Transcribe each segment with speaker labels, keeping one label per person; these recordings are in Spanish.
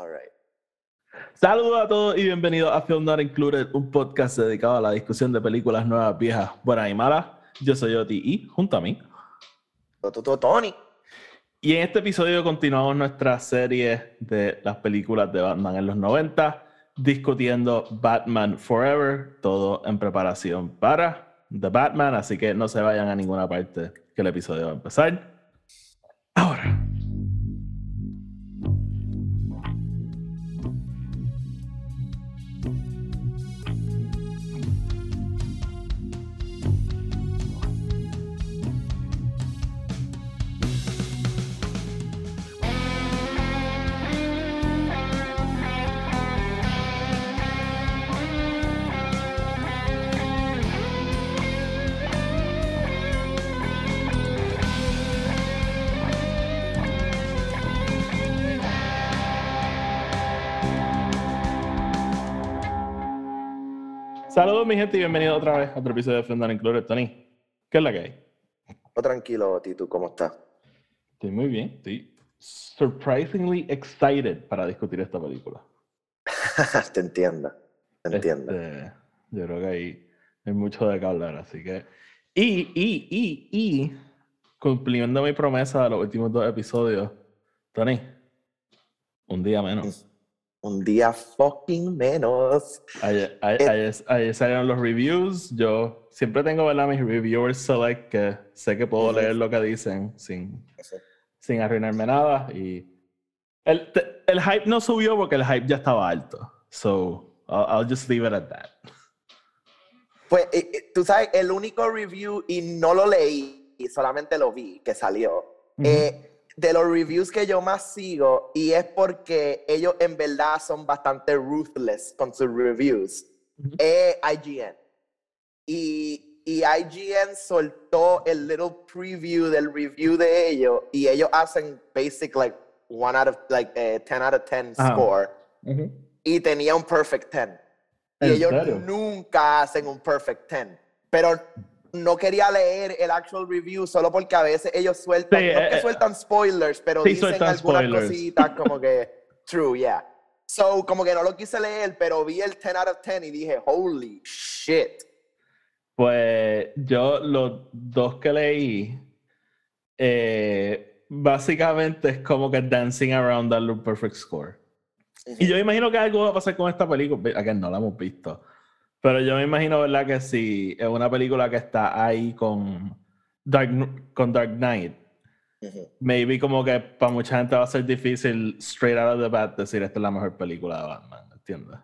Speaker 1: All right.
Speaker 2: Saludos a todos y bienvenidos a Film Not Included, un podcast dedicado a la discusión de películas nuevas, viejas, buenas y malas. Yo soy Oti y junto a mí.
Speaker 1: Tony.
Speaker 2: Y en este episodio continuamos nuestra serie de las películas de Batman en los 90, discutiendo Batman Forever, todo en preparación para The Batman, así que no se vayan a ninguna parte que el episodio va a empezar. Ahora. Gente, y bienvenido otra vez a otro episodio de Fendar Included. Tony, ¿qué es la que hay?
Speaker 1: Oh, tranquilo, Tito, ¿cómo estás?
Speaker 2: Estoy muy bien, estoy surprisingly excited para discutir esta película.
Speaker 1: te entiendo, te entiendo.
Speaker 2: Este, yo creo que hay, hay mucho de qué hablar, así que... Y, y, y, y, cumpliendo mi promesa de los últimos dos episodios, Tony, un día menos.
Speaker 1: Un día fucking menos.
Speaker 2: Ayer, ayer, salieron los reviews. Yo siempre tengo ¿verdad? mis reviewers select que sé que puedo leer lo que dicen sin, sin arruinarme nada. Y el, el, hype no subió porque el hype ya estaba alto. So I'll, just leave it at that.
Speaker 1: Pues tú sabes, el único review, y no lo leí, y solamente lo vi que salió. eh, de los reviews que yo más sigo y es porque ellos en verdad son bastante ruthless con sus reviews. es IGN. Y, y, IGN soltó el little preview del review de ellos y ellos hacen basic like one out of like 10 out of 10 score y tenía un perfect 10. Y ellos nunca hacen un perfect 10. Pero no quería leer el actual review solo porque a veces ellos sueltan, no que eh, sueltan spoilers, pero dicen algunas cositas como que true, yeah. So, como que no lo quise leer, pero vi el 10 out of 10 y dije, holy shit.
Speaker 2: Pues yo los dos que leí, eh, básicamente es como que dancing around un perfect score. Y yo imagino que algo va a pasar con esta película, que no la hemos visto. Pero yo me imagino, ¿verdad? Que si es una película que está ahí con Dark, con Dark Knight, maybe como que para mucha gente va a ser difícil, straight out of the bat, decir esta es la mejor película de Batman, ¿entiendes?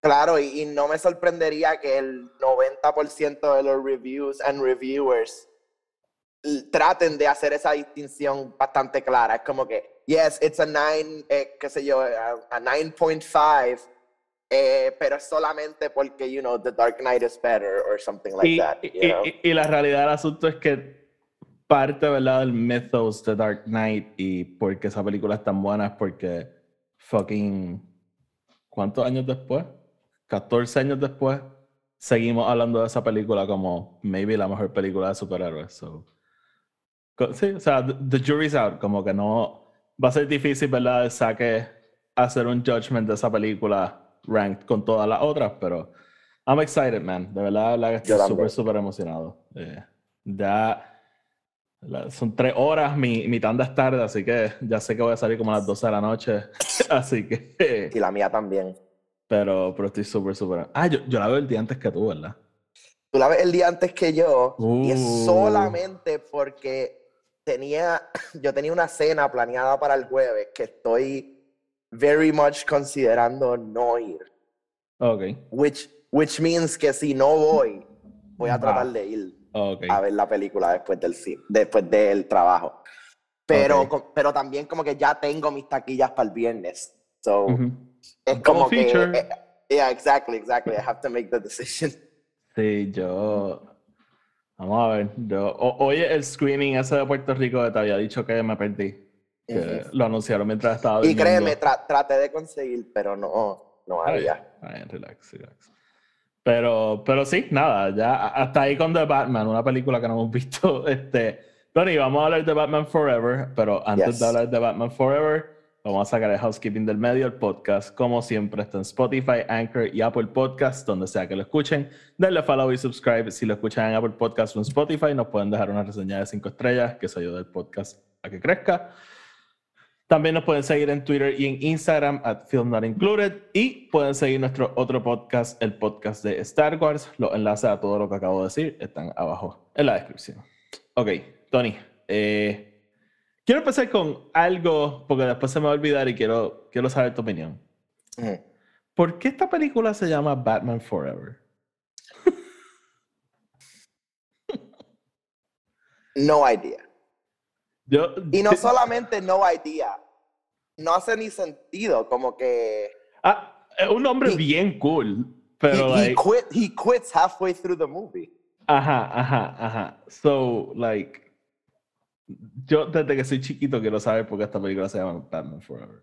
Speaker 1: Claro, y, no me sorprendería que el 90% de los reviews and reviewers traten de hacer esa distinción bastante clara. Es como que, yes, it's a 9, eh, qué sé yo, a 9.5 eh, pero es solamente porque, you know, The Dark Knight is better or something like
Speaker 2: y,
Speaker 1: that.
Speaker 2: y, la realidad del asunto es que parte, ¿verdad?, del mythos de Dark Knight y porque esa película es tan buena es porque fucking. ¿Cuántos años después? 14 años después, seguimos hablando de esa película como maybe la mejor película de superhéroes. So. Sí, o sea, the, jury's out, como que no. Va a ser difícil, ¿verdad?, de saque hacer un judgment de esa película ranked con todas las otras, pero I'm excited, man. De verdad, la estoy súper, súper emocionado. Eh, ya son tres horas, mi, mi tanda es tarde, así que ya sé que voy a salir como a las 12 de la noche. así que.
Speaker 1: y la mía también.
Speaker 2: Pero, pero estoy súper, súper. Ah, yo, yo la veo el día antes que tú, ¿verdad?
Speaker 1: Tú la ves el día antes que yo, y es uh. solamente porque tenía, yo tenía una cena planeada para el jueves que estoy very much considerando no ir.
Speaker 2: Ok.
Speaker 1: Which, which means que si no voy, voy a tratar de ir a ver la película después del, después del trabajo. Pero, pero también como que ya tengo mis taquillas para el viernes. So, es como que... Eh, yeah, exactly, exactly. I have to make the decision.
Speaker 2: Sí, yo... Vamos a ver. Yo, oye, el screening ese de Puerto Rico te había dicho que me perdí lo anunciaron mientras estaba
Speaker 1: Y créeme, traté de conseguir, pero no, no había.
Speaker 2: relax, relax. Pero, pero sí, nada, ya hasta ahí con The Batman, una película que no hemos visto. Este, Tony, vamos a hablar de Batman Forever, pero antes de hablar de Batman Forever, Vamos a sacar el housekeeping del medio. El podcast, como siempre, está en Spotify, Anchor y Apple Podcasts, donde sea que lo escuchen. Denle follow y subscribe. Si lo escuchan en Apple Podcasts o en Spotify, nos pueden dejar una reseña de 5 estrellas, que eso ayuda al podcast a que crezca. También nos pueden seguir en Twitter y en Instagram, at Film Not Included. Y pueden seguir nuestro otro podcast, el podcast de Star Wars. Los enlaces a todo lo que acabo de decir están abajo en la descripción. Ok, Tony. Eh, Quiero empezar con algo, porque después se me va a olvidar y quiero, quiero saber tu opinión. ¿Por qué esta película se llama Batman Forever?
Speaker 1: No idea.
Speaker 2: Yo,
Speaker 1: y no solamente no idea, no hace ni sentido, como que...
Speaker 2: Ah, es un nombre bien cool, pero
Speaker 1: he, quit, he quits halfway through the movie.
Speaker 2: Ajá, ajá, ajá. So, like, yo desde que soy chiquito quiero saber por qué esta película se llama Batman Forever.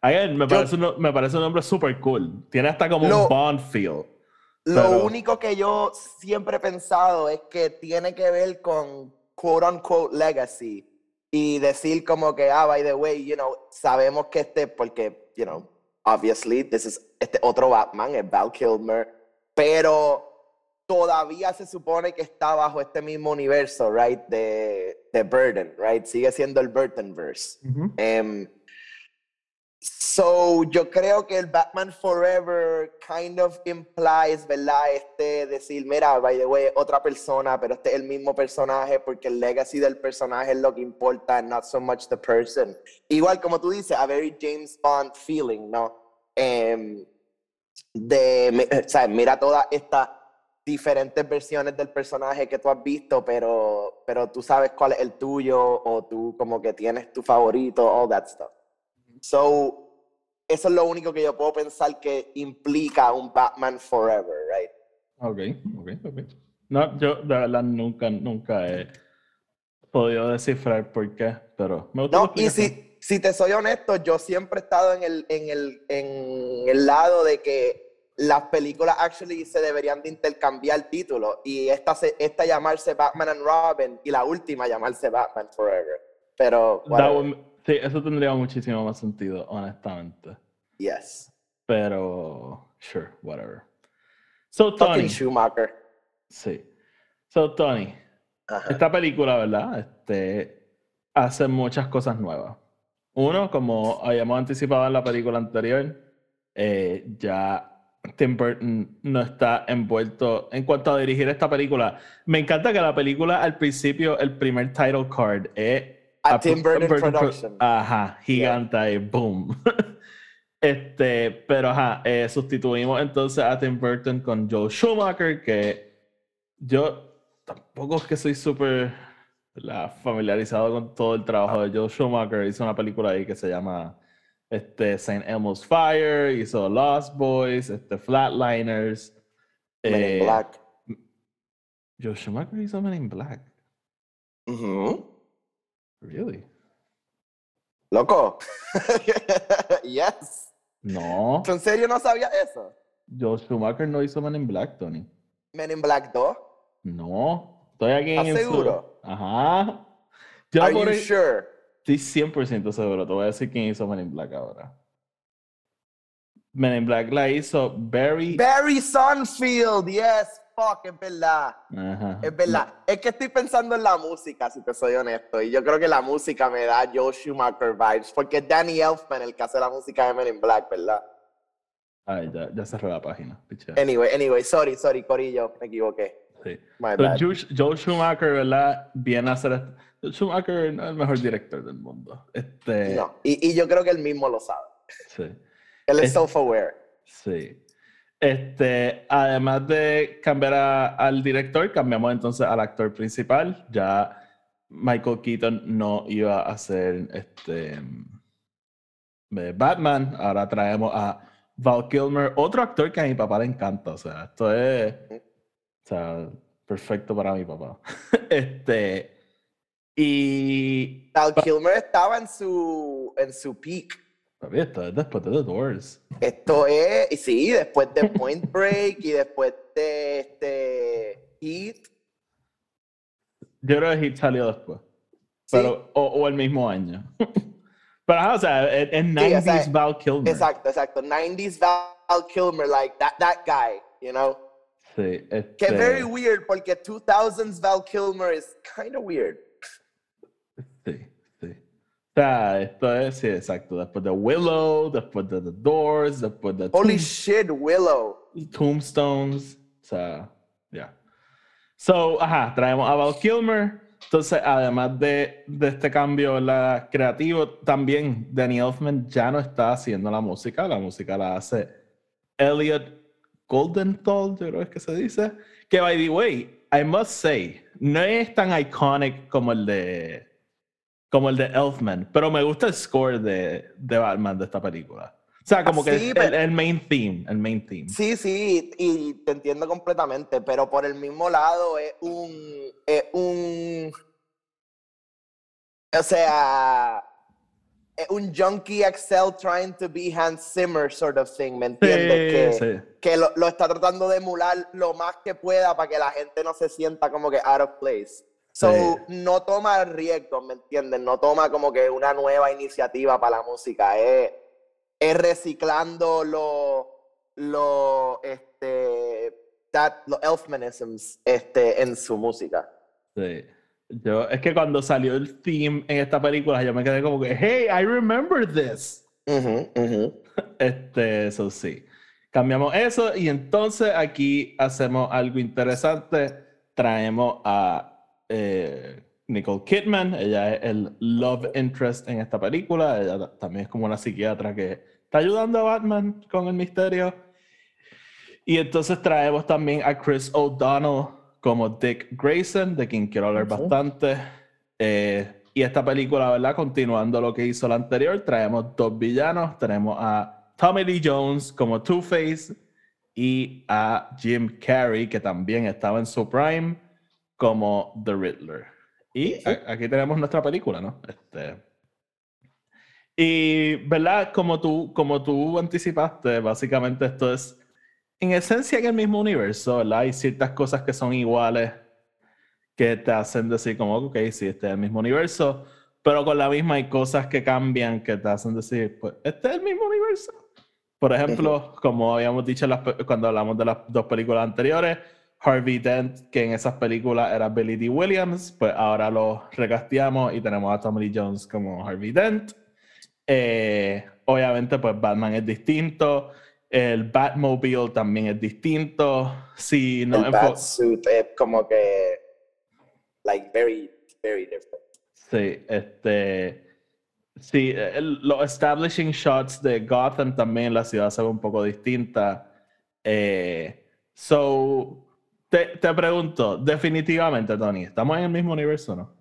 Speaker 2: Again, me, parece un, me parece un nombre súper cool. Tiene hasta como un Bond feel.
Speaker 1: Lo único que yo siempre he pensado es que tiene que ver con quote unquote legacy y decir como que, ah, by the way, you know, sabemos que este, porque, you know, obviously, this is este otro Batman, es Val Kilmer, pero todavía se supone que está bajo este mismo universo, right, de, de Burden, right, sigue siendo el Burtonverse. Em, so, yo creo que el Batman Forever kind of implies, ¿verdad? Este decir, mira, by the way, otra persona, pero este es el mismo personaje porque el legacy del personaje es lo que importa, not so much the person. Igual como tú dices, a very James Bond feeling, ¿no? Um, de, o sea, mira toda esta diferentes versiones del personaje que tú has visto, pero, pero tú sabes cuál es el tuyo o tú como que tienes tu favorito, all that stuff. So, eso es lo único que yo puedo pensar que implica un Batman Forever, right?
Speaker 2: Ok, ok, ok. No, yo de verdad nunca, nunca he podido descifrar por qué, pero me gusta.
Speaker 1: No, y si, si te soy honesto, yo siempre he estado en el, en el, en el lado de que las películas actually se deberían de intercambiar títulos y esta, esta llamarse Batman and Robin y la última llamarse Batman Forever. Pero...
Speaker 2: sí, eso tendría muchísimo más sentido, honestamente.
Speaker 1: Yes.
Speaker 2: Pero, sure, whatever. So, Tony.
Speaker 1: Schumacher.
Speaker 2: Sí. So, Tony. Esta película, ¿verdad? Este, hace muchas cosas nuevas. Uno, como habíamos anticipado en la película anterior, eh, ya Tim Burton no está envuelto en cuanto a dirigir esta película. Me encanta que la película al principio, el primer title card es
Speaker 1: a, Tim Burton, Production.
Speaker 2: Ajá, gigante y boom. este, pero ajá, eh, sustituimos entonces a Tim Burton con Joe Schumacher, que yo tampoco es que soy súper familiarizado con todo el trabajo de Joe Schumacher. Hizo una película ahí que se llama este, St. Elmo's Fire, hizo Lost Boys, este, Flatliners.
Speaker 1: Men in eh, Black.
Speaker 2: Joe Schumacher hizo Men in Black.
Speaker 1: Mm
Speaker 2: Really?
Speaker 1: Loco. yes.
Speaker 2: No.
Speaker 1: ¿En serio no sabía eso?
Speaker 2: Joe Schumacher no hizo Men in Black, Tony.
Speaker 1: Men in Black 2?
Speaker 2: No. Estoy aquí en
Speaker 1: seguro?
Speaker 2: Ajá.
Speaker 1: Are you sure?
Speaker 2: Estoy 100% seguro. Te voy a decir quién hizo Men in Black ahora. Men in Black la hizo Barry.
Speaker 1: Barry Sunfield, yes, fuck, es verdad. Es verdad. Es que estoy pensando en la música, si te soy honesto. Y yo creo que la música me da Joe Schumacher vibes. Porque es Danny Elfman el que hace la música de Men in Black, ¿verdad?
Speaker 2: Ay, ya, ya cerré la página.
Speaker 1: Anyway, anyway, sorry, sorry, Corillo, me equivoqué.
Speaker 2: Sí. Joe, Schumacher, ¿verdad? Viene a hacer esto Schumacher no es el mejor director del mundo. Este...
Speaker 1: No, y, y yo creo que él mismo lo sabe.
Speaker 2: Sí.
Speaker 1: Él es, self-aware.
Speaker 2: Sí. Este, además de cambiar al director, cambiamos entonces al actor principal. Ya Michael Keaton no iba a ser este, Batman. Ahora traemos a Val Kilmer, otro actor que a mi papá le encanta. O sea, esto es o sea, perfecto para mi papá. este, y.
Speaker 1: Val Kilmer estaba en su, en su peak.
Speaker 2: Esto es después de The Doors.
Speaker 1: Esto es, sí, después de Point Break y después de este Heat.
Speaker 2: Yo creo que Heat salió después. Pero, o, o, el mismo año. Pero, o sea, en 90s Val Kilmer.
Speaker 1: Exacto, exacto. 90s Val Kilmer, like that, that guy, you know?
Speaker 2: Sí. Este...
Speaker 1: Que very weird, porque 2000s Val Kilmer is kind of weird.
Speaker 2: Sea, esto es, sí, exacto. Después de Willow, después de The Doors, después de...
Speaker 1: Holy shit, Willow.
Speaker 2: Tombstones. O sea, ya. Yeah. So, ajá, traemos a Val Kilmer entonces, además de, de este cambio la, creativo, también Danny Elfman ya no está haciendo la música, la música la hace Elliot Goldenthal, yo creo que se dice. Que, by the way, I must say, no es tan iconic como el de como el de Elfman, pero me gusta el score de, de Batman de esta película. O sea, como que es el, main theme, el main theme.
Speaker 1: Sí, sí, y te entiendo completamente, pero por el mismo lado es un, es un, o sea, es un junkie Excel trying to be Hans Zimmer sort of thing, ¿me entiendes? que, que lo, lo, está tratando de emular lo más que pueda para que la gente no se sienta como que out of place. So, no toma riesgo, ¿me entiendes? No toma como que una nueva iniciativa para la música. Es, es reciclando los lo, este, los elfmanisms este, en su música.
Speaker 2: Sí. Yo, es que cuando salió el theme en esta película, yo me quedé como que, hey, I remember this. Este, eso sí. Cambiamos eso y entonces aquí hacemos algo interesante. Traemos a eh, Nicole Kidman. Ella es el love interest en esta película. Ella también es como una psiquiatra que está ayudando a Batman con el misterio. Y entonces traemos también a Chris O'Donnell como Dick Grayson, de quien quiero hablar bastante. Eh, y esta película, ¿verdad? Continuando lo que hizo la anterior, traemos dos villanos. Tenemos a Tommy Lee Jones como Two-Face y a Jim Carrey, que también estaba en su prime, como The Riddler. Y aquí tenemos nuestra película, ¿no? Este, y, ¿verdad? Como tú, como tú anticipaste, básicamente esto es en esencia en el mismo universo, ¿verdad? Hay ciertas cosas que son iguales que te hacen decir como, ok, sí, este es el mismo universo, pero con la misma hay cosas que cambian que te hacen decir, pues, este es el mismo universo. Por ejemplo, como habíamos dicho cuando hablamos de las dos películas anteriores, Harvey Dent, que en esas películas era Billy D. Williams, pues ahora lo recasteamos y tenemos a Tommy Lee Jones como Harvey Dent. Eh, obviamente, pues Batman es distinto. El Batmobile también es distinto. Sí, no,
Speaker 1: el Batsuit es como que, like, very, very different.
Speaker 2: Sí, este. Sí, los establishing shots de Gotham también la ciudad se ve un poco distinta. Eh, so, te, te, pregunto, definitivamente, Tony, ¿estamos en el mismo universo o no?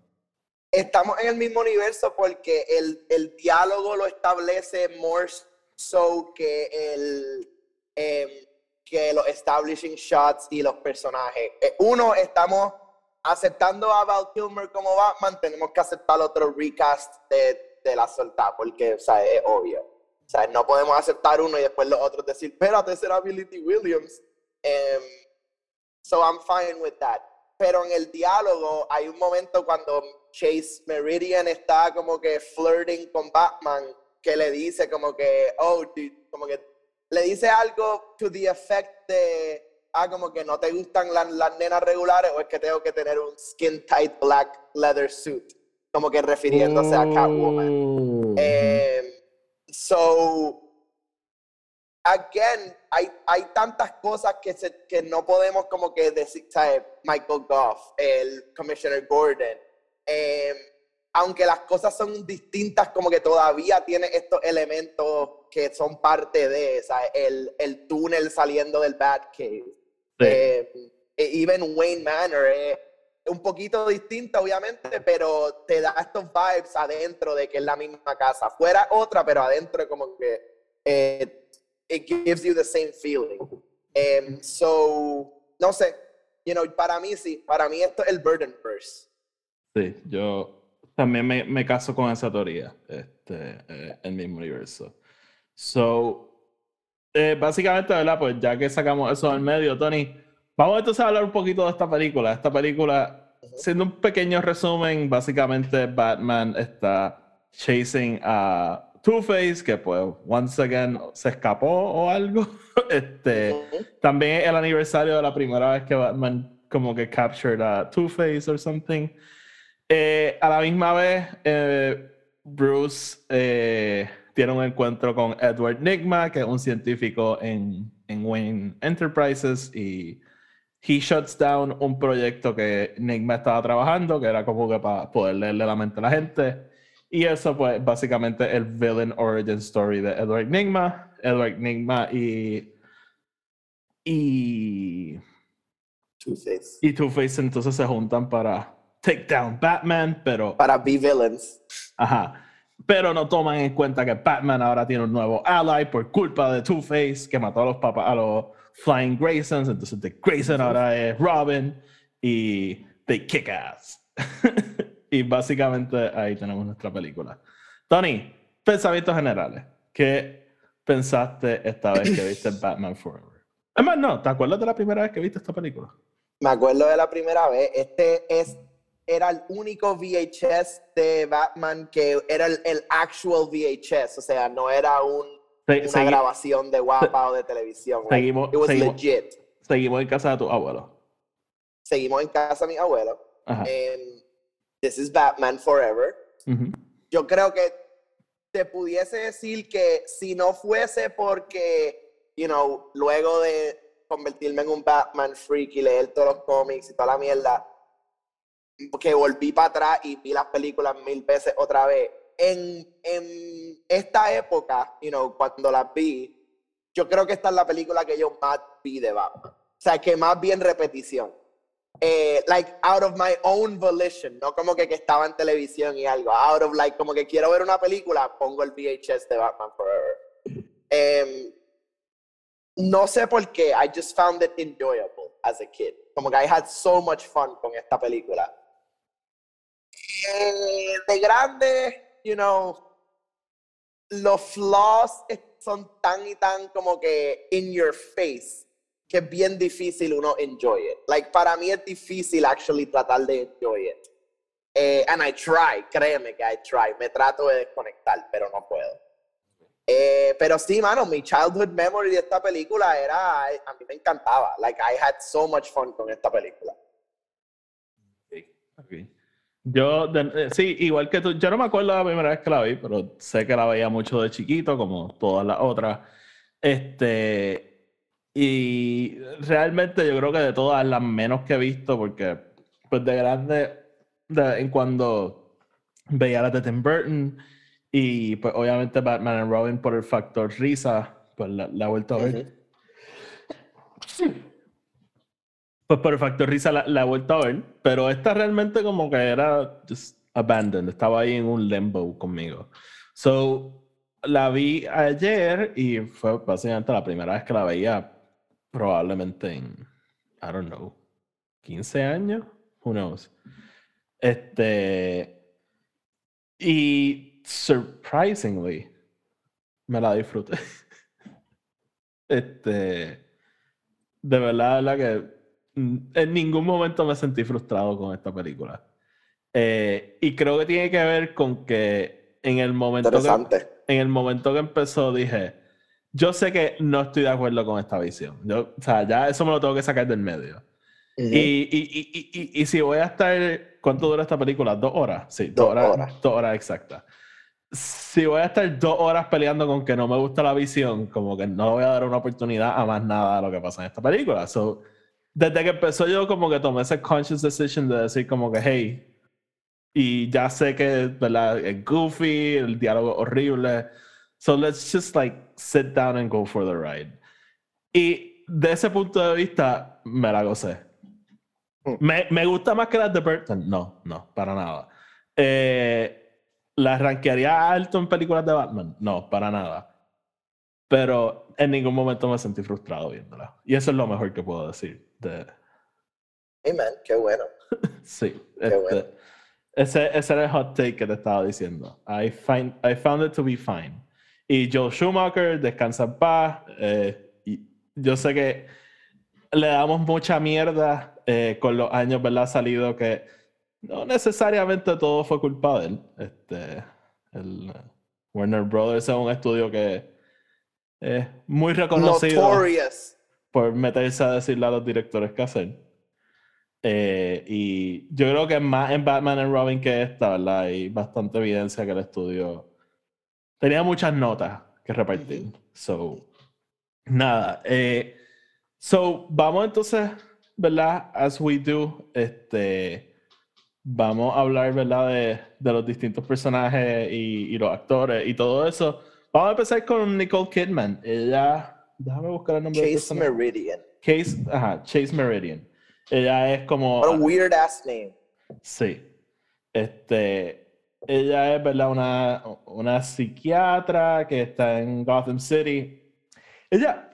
Speaker 1: Estamos en el mismo universo porque el, el diálogo lo establece Morse so que el em, que los establishing shots y los personajes. Eh, uno, estamos aceptando a Val Kilmer como Batman, tenemos que aceptar otro recast de, de la soltada, porque o sea, es obvio. O sea, no podemos aceptar uno y después los otros decir, espérate, será Billy. Williams. Um, so I'm fine with that. Pero en el diálogo hay un momento cuando Chase Meridian está como que flirting con Batman que le dice como que, oh, como que le dice algo to the effect de, ah, como que no te gustan las, las nenas regulares o es que tengo que tener un skin tight black leather suit, como que refiriéndose a Catwoman. Eh, so, again, hay, hay tantas cosas que, se, que no podemos como que decir, ¿sabes? Michael Goff, el Commissioner Gordon. Eh, aunque las cosas son distintas, como que todavía tiene estos elementos que son parte de, ¿sabes? El, el túnel saliendo del Batcave. Eh, e even Wayne Manor es un poquito distinta, obviamente, pero te da estos vibes adentro de que es la misma casa. Fuera otra, pero adentro como que eh, it gives you the same feeling. Um, so, no sé, you know, para mí sí, para mí esto es el Burden Verse.
Speaker 2: Sí, yo también me, me caso con esa teoría, este, eh, el mismo universo. So, eh, básicamente, ¿verdad? Pues ya que sacamos eso del medio, Tony, vamos entonces a hablar un poquito de esta película. Esta película, siendo un pequeño resumen, básicamente Batman está chasing a Two-Face, que pues once again se escapó o algo. Este, también el aniversario de la primera vez que Batman como que captured a Two-Face or something. Eh, a la misma vez, eh, Bruce eh, tiene un encuentro con Edward Nigma, que es un científico en, en Wayne Enterprises, y he shuts down un proyecto que Nigma estaba trabajando, que era como que para poder leerle la mente a la gente. Y eso, pues, básicamente el villain origin story de Edward Nigma. Edward Nigma y. Y.
Speaker 1: Two-Face.
Speaker 2: Y Two-Face entonces se juntan para take down Batman, pero.
Speaker 1: Para be villains.
Speaker 2: Ajá. Pero no toman en cuenta que Batman ahora tiene un nuevo ally por culpa de Two-Face, que mató a los, papas, a los Flying Graysons. Entonces, The Grayson ahora es Robin. Y they kick ass. y básicamente ahí tenemos nuestra película. Tony, pensamientos generales. ¿Qué pensaste esta vez que viste Batman Forever? Además, no, ¿te acuerdas de la primera vez que viste esta película?
Speaker 1: Me acuerdo de la primera vez. Este es, era el único VHS de Batman que era el, el actual VHS, o sea, no era un,
Speaker 2: Se-
Speaker 1: una
Speaker 2: segui-
Speaker 1: grabación de guapa o de televisión.
Speaker 2: Seguimos-
Speaker 1: it was
Speaker 2: seguimos-
Speaker 1: legit.
Speaker 2: Seguimos en casa de tu abuelo.
Speaker 1: Seguimos en casa de mi abuelo.
Speaker 2: Ajá.
Speaker 1: This is Batman Forever.
Speaker 2: Ujú.
Speaker 1: Yo creo que te pudiese decir que si no fuese porque, you know, luego de convertirme en un Batman freak y leer todos los cómics y toda la mierda, que volví para atrás y vi las películas mil veces otra vez. En, en esta época, you know, cuando las vi, yo creo que esta es la película que yo más vi de Batman. O sea, que más bien repetición. Eh, like, out of my own volition, no como que, que estaba en televisión y algo. Out of, like, como que quiero ver una película, pongo el VHS de Batman Forever. Em, no sé por qué, I just found it enjoyable as a kid. Como que I had so much fun con esta película. Eh, de grande, you know, los flaws son tan y tan como que in your face que es bien difícil uno enjoy it. Like, para mí es difícil actually tratar de enjoy it. Eh, and I try, créeme que I try. Me trato de desconectar, pero no puedo. Eh, pero sí, mano, mi childhood memory de esta película era, a mí me encantaba. Like, I had so much fun con esta película.
Speaker 2: Ok. Yo, eh, sí, igual que tú, yo no me acuerdo la primera vez que la vi, pero sé que la veía mucho de chiquito, como todas las otras. Este, y realmente yo creo que de todas las menos que he visto, porque pues de grande, de en cuando veía las de Tim Burton, y pues obviamente Batman and Robin por el factor risa, pues la, la he vuelto a ver. Pues por el factor risa la, la he vuelto a ver, pero esta realmente como que era just abandoned, estaba ahí en un limbo conmigo. So, la vi ayer y fue básicamente la primera vez que la veía, probablemente en, I don't know, 15 años, who knows. Este, y surprisingly, me la disfruté. Este, de verdad, verdad que mm, en ningún momento me sentí frustrado con esta película. Eh, y creo que tiene que ver con que en el momento que, en el momento que empezó dije, yo sé que no estoy de acuerdo con esta visión. Yo, o sea, ya eso me lo tengo que sacar del medio.
Speaker 1: Ujú.
Speaker 2: y, y, y, y, si voy a estar, ¿cuánto dura esta película? ¿Dos horas? Sí,
Speaker 1: Dos
Speaker 2: horas.
Speaker 1: horas.
Speaker 2: Dos horas exactas. Si voy a estar dos horas peleando con que no me gusta la visión, como que no voy a dar una oportunidad a más nada de lo que pasa en esta película. So, desde que empezó yo como que tomé ese conscious decision de decir como que, hey, y ya sé que ¿verdad? es goofy, el diálogo horrible. So let's just like sit down and go for the ride. Y de ese punto de vista, me la gocé. ¿Me, me gusta más que las de Burton? No, no, para nada. Eh, ¿La rankearía alto en películas de Batman? No, para nada. Pero en ningún momento me sentí frustrado viéndola. Y eso es lo mejor que puedo decir. De,
Speaker 1: Amen, qué bueno.
Speaker 2: sí. este,
Speaker 1: bueno.
Speaker 2: ese, ese era el hot take que te estaba diciendo. I, find, I found it to be fine. Y Joe Schumacher, descansa en paz. eh, y yo sé que le damos mucha mierda eh, con los años, ¿verdad? Ha salido que no necesariamente todo fue culpa de él. Este, El, uh, Warner Brothers es un estudio que es muy reconocido
Speaker 1: Notorious.
Speaker 2: por meterse a decirle a los directores qué hacer. Eh, y yo creo que más en Batman and Robin que esta, ¿verdad? Hay bastante evidencia que el estudio tenía muchas notas que repartir. So, nada. Eh, so, vamos entonces, ¿verdad? As we do, este, vamos a hablar, ¿verdad? De, de los distintos personajes y, y, los actores y todo eso. Vamos a empezar con Nicole Kidman. Ella, déjame buscar el nombre
Speaker 1: Chase Meridian.
Speaker 2: Chase, ajá, Chase Meridian. Ella es como.
Speaker 1: What a weird ass name.
Speaker 2: Sí. Este. Ella es, ¿verdad? Una, una psiquiatra que está en Gotham City. Ella,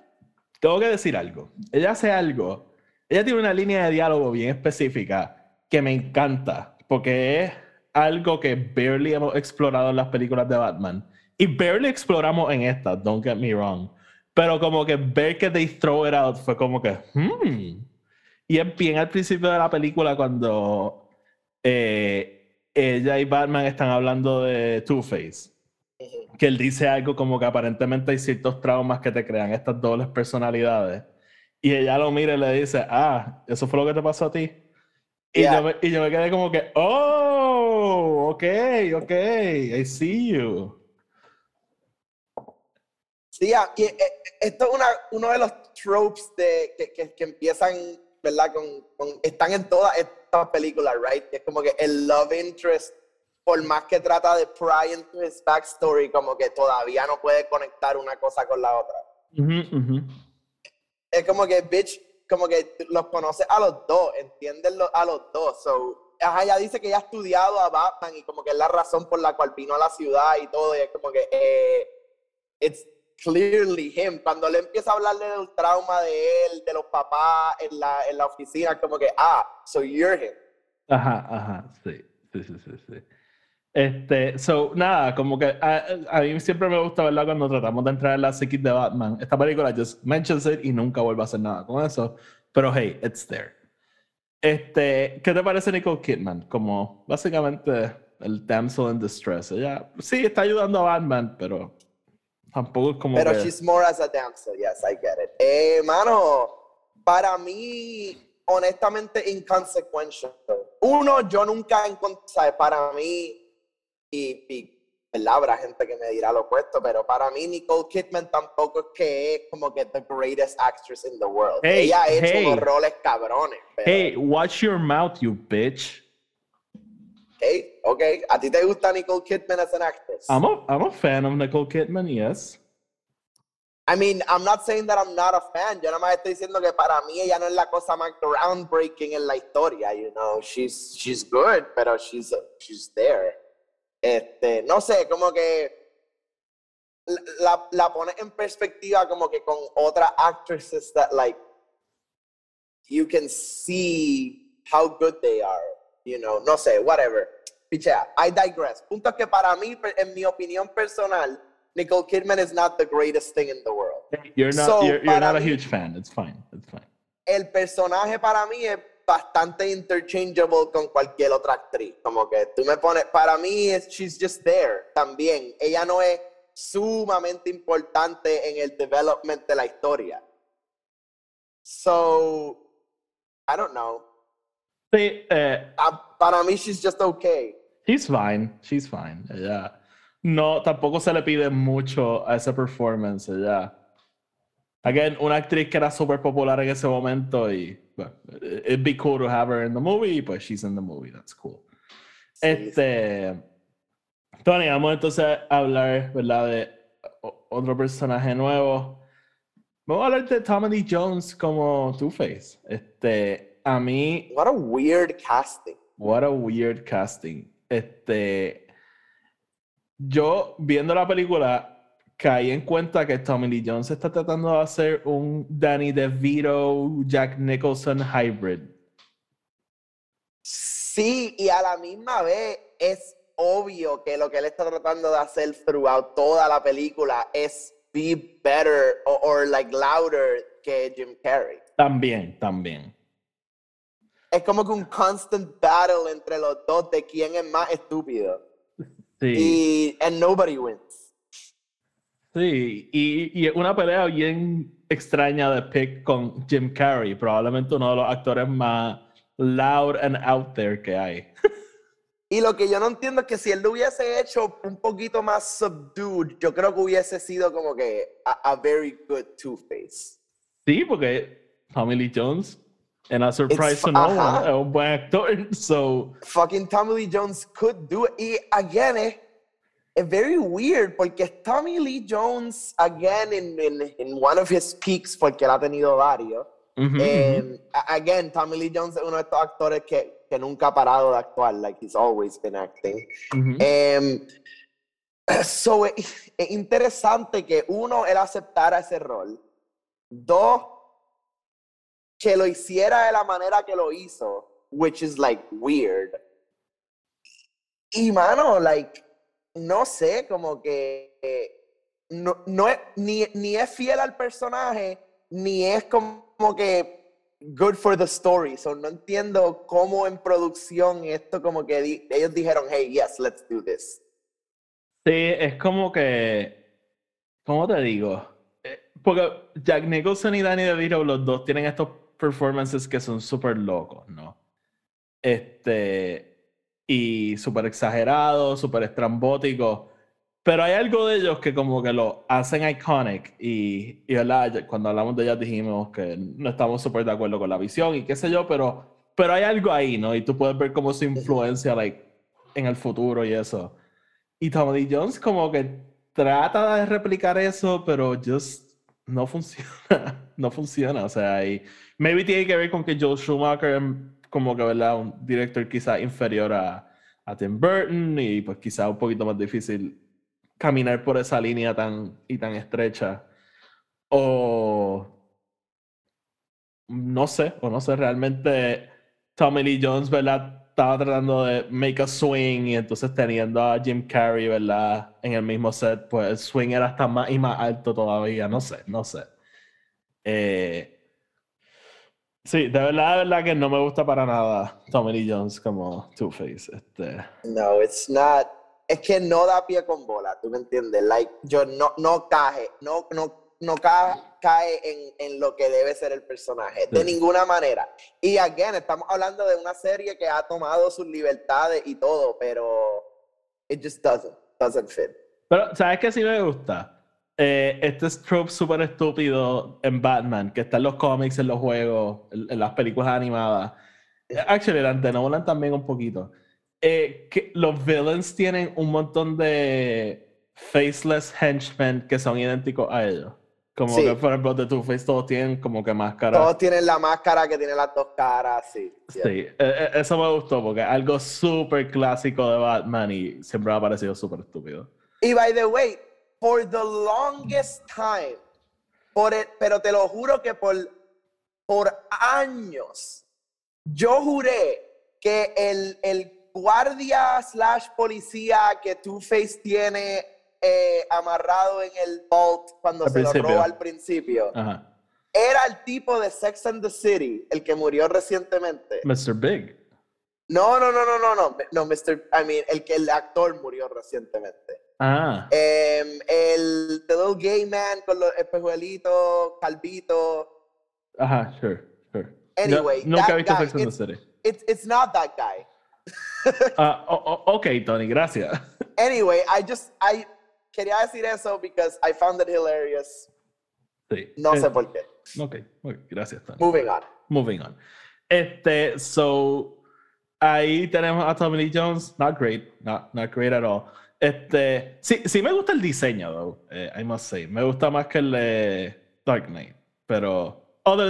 Speaker 2: tengo que decir algo. Ella hace algo. Ella tiene una línea de diálogo bien específica que me encanta, porque es algo que barely hemos explorado en las películas de Batman. Y barely exploramos en esta, don't get me wrong. Pero como que ver que they throw it out fue como que, hmm. Y es bien al principio de la película cuando eh, ella y Batman están hablando de Two-Face. Que él dice algo como que aparentemente hay ciertos traumas que te crean estas dobles personalidades. Y ella lo mira y le dice, ah, ¿eso fue lo que te pasó a ti? Y,
Speaker 1: Yeah.
Speaker 2: yo, me, y yo me quedé como que, oh, ok, ok, I see you.
Speaker 1: Sí, ah, y, eh, esto es una, uno de los tropes de, que, que, que empiezan, ¿verdad? Con, con- están en todas estas películas, right? Es como que el love interest, por más que trata de pry into his backstory, como que todavía no puede conectar una cosa con la otra. Es como que, bitch, como que los conoces a los dos, entiendes lo- a los dos. So, ajá, ella dice que ella ha estudiado a Batman y como que es la razón por la cual vino a la ciudad y todo. Y es como que, eh, it's clearly him. Cuando le empieza a hablarle del trauma de él, de los papás en la, en la oficina, como que, ah, so you're him.
Speaker 2: Ajá, ajá, sí, sí, sí, sí, sí. Este, so, nada, como que a, a mí siempre me gusta, ¿verdad? Cuando tratamos de entrar en la psiquis de Batman. Esta película just mentions it y nunca vuelve a hacer nada con eso. Pero hey, it's there. Este, ¿qué te parece Nicole Kidman? Como básicamente el damsel in distress. Ella sí está ayudando a Batman, pero tampoco es como
Speaker 1: Pero
Speaker 2: que...
Speaker 1: she's more as a damsel, yes, I get it. Eh, mano, para mí, honestamente, inconsequential. Uno, yo nunca encontré, para mí, y, y ¿verdad? habrá gente que me dirá lo opuesto, pero para mí Nicole Kidman tampoco es que es como que the greatest actress in the world.
Speaker 2: Hey,
Speaker 1: Ella ha hecho
Speaker 2: hey.
Speaker 1: unos roles cabrones. Pero,
Speaker 2: Hey, watch your mouth, you bitch.
Speaker 1: Okay, okay. ¿A ti te gusta Nicole Kidman as an actress?
Speaker 2: I'm a, I'm a fan of Nicole Kidman, yes.
Speaker 1: I mean, I'm not saying that I'm not a fan. Yo nada más estoy diciendo que para mí ella no es la cosa más groundbreaking en la historia, you know. She's, she's good, pero she's, she's there. Este, no sé, como que la, la, pones en perspectiva como que con otras actresses that like you can see how good they are, you know. No sé, whatever. Pichea, I digress. Punto es que para mí, en mi opinión personal, Nicole Kidman is not the greatest thing in the world.
Speaker 2: You're not
Speaker 1: So,
Speaker 2: you're, not a
Speaker 1: mí-
Speaker 2: huge fan. It's fine. It's fine.
Speaker 1: el personaje para mí es bastante interchangeable con cualquier otra actriz. Como que tú me pones, para mí es she's just there también. Ella no es sumamente importante en el development de la historia. So, I don't know.
Speaker 2: Sí, eh,
Speaker 1: Ah, para mí she's just okay.
Speaker 2: she's fine. She's fine. Ella no tampoco se le pide mucho a esa performance. Ella again una actriz que era súper popular en ese momento y bueno, it'd be cool to have her in the movie, but she's in the movie. That's cool.
Speaker 1: Sí,
Speaker 2: Este, Tony, vamos entonces a hablar, ¿verdad? De otro personaje nuevo. Vamos a hablar de Tommy Lee Jones como Two-Face. Este, a mí,
Speaker 1: What a weird casting.
Speaker 2: what a weird casting. Este, yo viendo la película caí en cuenta que Tommy Lee Jones está tratando de hacer un Danny DeVito, Jack Nicholson hybrid.
Speaker 1: Sí, y a la misma vez es obvio que lo que él está tratando de hacer throughout toda la película es be better or, or like louder que Jim Carrey.
Speaker 2: También, también.
Speaker 1: Es como que un constant battle entre los dos de quién es más estúpido. Sí. Y and nobody wins.
Speaker 2: Sí, y, y una pelea bien extraña de pick con Jim Carrey, probablemente uno de los actores más loud and out there que hay.
Speaker 1: Y lo que yo no entiendo es que si él lo hubiese hecho un poquito más subdued, yo creo que hubiese sido como que a, very good Two-Face.
Speaker 2: Sí, porque Tommy Lee Jones, en A Surprise to No One, es un buen actor. So.
Speaker 1: Fucking Tommy Lee Jones could do it. Y again, es, es very weird porque Tommy Lee Jones, again, in, in, in one of his peaks, porque él ha tenido varios. Um, again, Tommy Lee Jones es uno de estos actores que que nunca ha parado de actuar, like he's always been acting. Em, so, es, interesante que uno, él aceptara ese rol. Dos, que lo hiciera de la manera que lo hizo, which is like weird. Y mano, like, no sé, como que no, no es, ni, ni es fiel al personaje, ni es como que good for the story. So no entiendo cómo en producción esto como que ellos dijeron, hey, yes, let's do this.
Speaker 2: Sí, es como que, ¿cómo te digo? Eh, porque Jack Nicholson y Danny DeVito, los dos tienen estos performances que son súper locos, ¿no? Este, y súper exagerados, súper estrambóticos. Pero hay algo de ellos que como que lo hacen iconic y, y cuando hablamos de ellos dijimos que no estamos súper de acuerdo con la visión y qué sé yo, pero, pero hay algo ahí, ¿no? Y tú puedes ver cómo su influencia like, en el futuro y eso. Y Tommy Jones como que trata de replicar eso, pero just no funciona, no funciona, o sea, y maybe tiene que ver con que Joe Schumacher como que, ¿verdad? Un director quizá inferior a, a Tim Burton y pues quizá un poquito más difícil caminar por esa línea tan y tan estrecha. O no sé, o no sé, realmente Tommy Lee Jones, ¿verdad? Estaba tratando de make a swing y entonces teniendo a Jim Carrey, ¿verdad? En el mismo set, pues el swing era hasta más y más alto todavía, no sé, no sé. Eh, sí, de verdad, de verdad que no me gusta para nada Tommy Lee Jones como Two-Face. Este.
Speaker 1: No, it's not es que no da pie con bola, ¿tú me entiendes? Like, yo no, no cae, no, no, no cae, cae en, en, lo que debe ser el personaje, de ninguna manera. Y again, estamos hablando de una serie que ha tomado sus libertades y todo, pero it just doesn't, doesn't fit.
Speaker 2: Pero, ¿sabes qué sí me gusta? Eh, este trope súper estúpido en Batman, que está en los cómics, en los juegos, en, las películas animadas. Actually, en Nolan también un poquito eh, que los villains tienen un montón de faceless henchmen que son idénticos a ellos. Como que, por ejemplo, de Two-Face todos tienen como que máscara.
Speaker 1: Todos tienen la máscara que tiene las dos caras, sí.
Speaker 2: Sí, e, e, eso me gustó porque algo súper clásico de Batman y siempre me ha parecido súper estúpido.
Speaker 1: Y by the way, for the longest time, por pero te lo juro que por, por años, yo juré que el, el guardia slash policía que Two-Face tiene eh, amarrado en el vault cuando se lo roba al principio. Era el tipo de Sex and the City, el que murió recientemente.
Speaker 2: Mr. Big.
Speaker 1: No, no, no, no, no, no, no, Mr. I mean, el que el actor murió recientemente.
Speaker 2: Ah.
Speaker 1: Em, el The Little Gay Man con los espejuelitos, calvito.
Speaker 2: Ajá, sure, sure.
Speaker 1: Anyway,
Speaker 2: no, nunca he visto Sex and the City.
Speaker 1: It's, it's not that guy.
Speaker 2: Uh, ok, Tony, gracias.
Speaker 1: Anyway, I just, I quería decir eso because I found it hilarious.
Speaker 2: Sí.
Speaker 1: No sé eh, por qué.
Speaker 2: Ok, gracias, Tony.
Speaker 1: Moving on.
Speaker 2: Moving on. Este, so, ahí tenemos a Tommy Lee Jones. Not great, not, not great at all. Este, sí, sí me gusta el diseño, though, eh, I must say. Me gusta más que el de Dark Knight, pero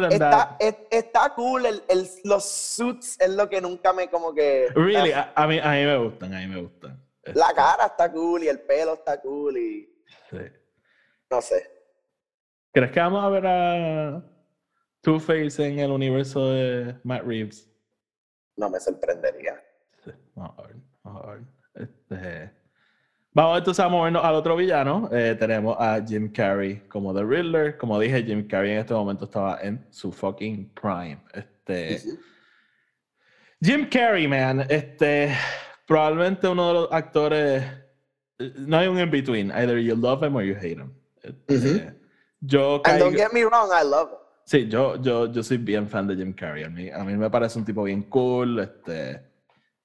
Speaker 1: está, está cool, el, el, los suits es lo que nunca me como que...
Speaker 2: Really, a, mí, a mí me gustan, a mí me gustan.
Speaker 1: La cara está cool y el pelo está cool y...
Speaker 2: Sí.
Speaker 1: No sé.
Speaker 2: ¿Crees que vamos a ver a Two-Face en el universo de Matt Reeves?
Speaker 1: No me sorprendería.
Speaker 2: Sí, vamos a ver, vamos a ver. Este... Vamos entonces a movernos al otro villano. Eh, tenemos a Jim Carrey como The Riddler. Como dije, Jim Carrey en este momento estaba en su fucking prime. Este, Jim Carrey, man, este, probablemente uno de los actores no hay un in between. Either you love him or you hate him. Este, Yo
Speaker 1: And don't get me wrong, I love it.
Speaker 2: Sí, yo, yo, yo soy bien fan de Jim Carrey. A mí, a mí me parece un tipo bien cool, este,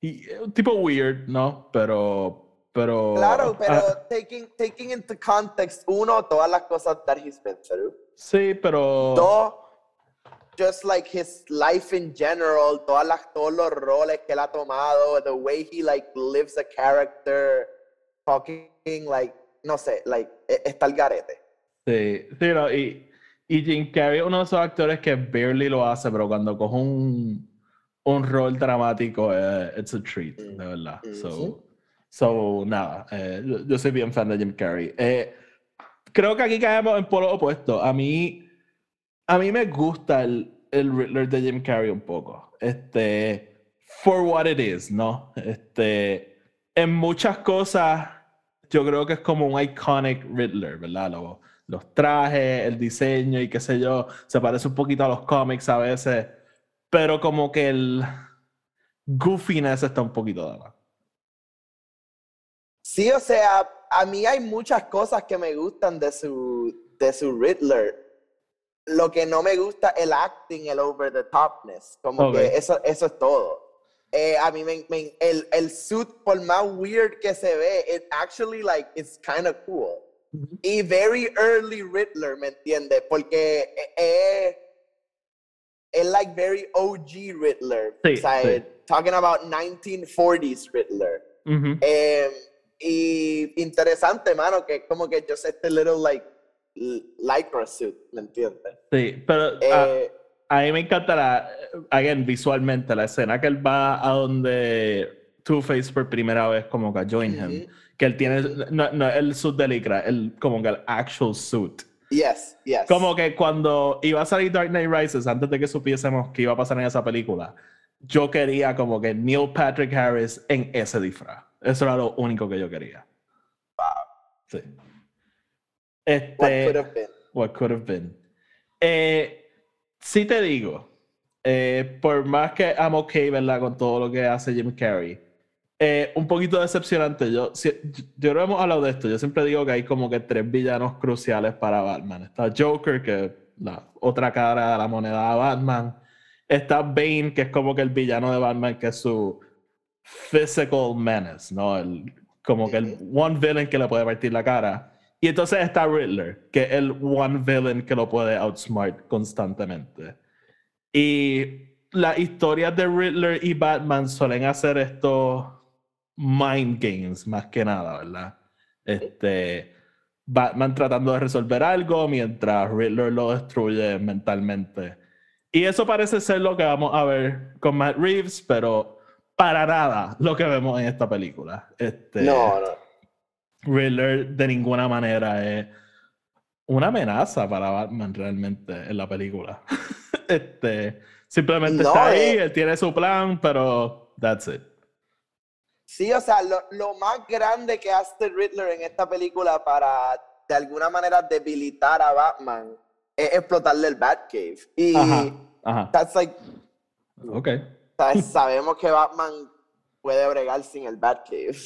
Speaker 2: y un tipo weird, ¿no? Pero, pero.
Speaker 1: Claro, pero
Speaker 2: ah,
Speaker 1: taking, taking into context, uno, todas las cosas that he's been through.
Speaker 2: sí, pero.
Speaker 1: Dos, just like his life in general, todas las, todos los roles que él ha tomado, the way he like lives a character, fucking like, no sé, like, e- está el garete.
Speaker 2: Sí, sí, no, y, y Jim Carrey es uno de esos actores que barely lo hace, pero cuando coge un, un rol dramático, eh, it's a treat, de verdad. So,
Speaker 1: Ujú.
Speaker 2: so nada, yo, yo soy bien fan de Jim Carrey. Eh, creo que aquí caemos en polo opuesto. A mí, a mí me gusta el, el Riddler de Jim Carrey un poco. Este, for what it is, ¿no? Este, en muchas cosas, yo creo que es como un iconic Riddler, ¿verdad? Lo- los trajes, el diseño y qué sé yo, se parece un poquito a los cómics a veces, pero como que el goofiness está un poquito de más.
Speaker 1: Sí, o sea, a mí hay muchas cosas que me gustan de su, de su Riddler. Lo que no me gusta el acting, el over the topness. Como que eso, eso es todo. Eh, a mí me, me- el, el suit, por más weird que se ve, it actually like it's kind of cool. Y very early Riddler, ¿me entiendes? Porque es, es like very OG Riddler.
Speaker 2: Sí,
Speaker 1: o sea,
Speaker 2: sí.
Speaker 1: talking about 1940s Riddler. Eh, y interesante, mano, que como que just este little like lycra suit, ¿me entiendes?
Speaker 2: Sí, pero a,
Speaker 1: Eh,
Speaker 2: a mí me encanta la, again, visualmente, la escena que él va a donde Two-Face por primera vez como que join him. Que él tiene, no, no el suit de licra, el, como que el actual suit.
Speaker 1: yes, yes.
Speaker 2: Como que cuando iba a salir Dark Knight Rises, antes de que supiésemos qué iba a pasar en esa película, yo quería como que Neil Patrick Harris en ese disfraz. Eso era lo único que yo quería. Sí. Este,
Speaker 1: What could have been.
Speaker 2: What could have been. Eh, sí te digo, eh, por más que I'm okay, ¿verdad? Con todo lo que hace Jim Carrey, eh, un poquito decepcionante. Yo, si- yo, yo no hemos hablado de esto. Yo siempre digo que hay como que tres villanos cruciales para Batman. Está Joker, que es la otra cara de la moneda de Batman. Está Bane, que es como que el villano de Batman, que es su physical menace, ¿no? El, como que el one villain que le puede partir la cara. Y entonces está Riddler, que es el one villain que lo puede outsmart constantemente. Y las historias de Riddler y Batman suelen hacer estos mind games más que nada, ¿verdad? Este, Batman tratando de resolver algo mientras Riddler lo destruye mentalmente. Y eso parece ser lo que vamos a ver con Matt Reeves, pero para nada lo que vemos en esta película. Este,
Speaker 1: No, no.
Speaker 2: Riddler de ninguna manera es una amenaza para Batman realmente en la película. este, simplemente
Speaker 1: No,
Speaker 2: está ahí,
Speaker 1: eh.
Speaker 2: él tiene su plan, pero that's it.
Speaker 1: Sí, o sea, lo, lo más grande que hace Riddler en esta película para de alguna manera debilitar a Batman es explotarle el Batcave. Y
Speaker 2: Ajá, ajá.
Speaker 1: that's like, sabemos que Batman puede bregar sin el Batcave.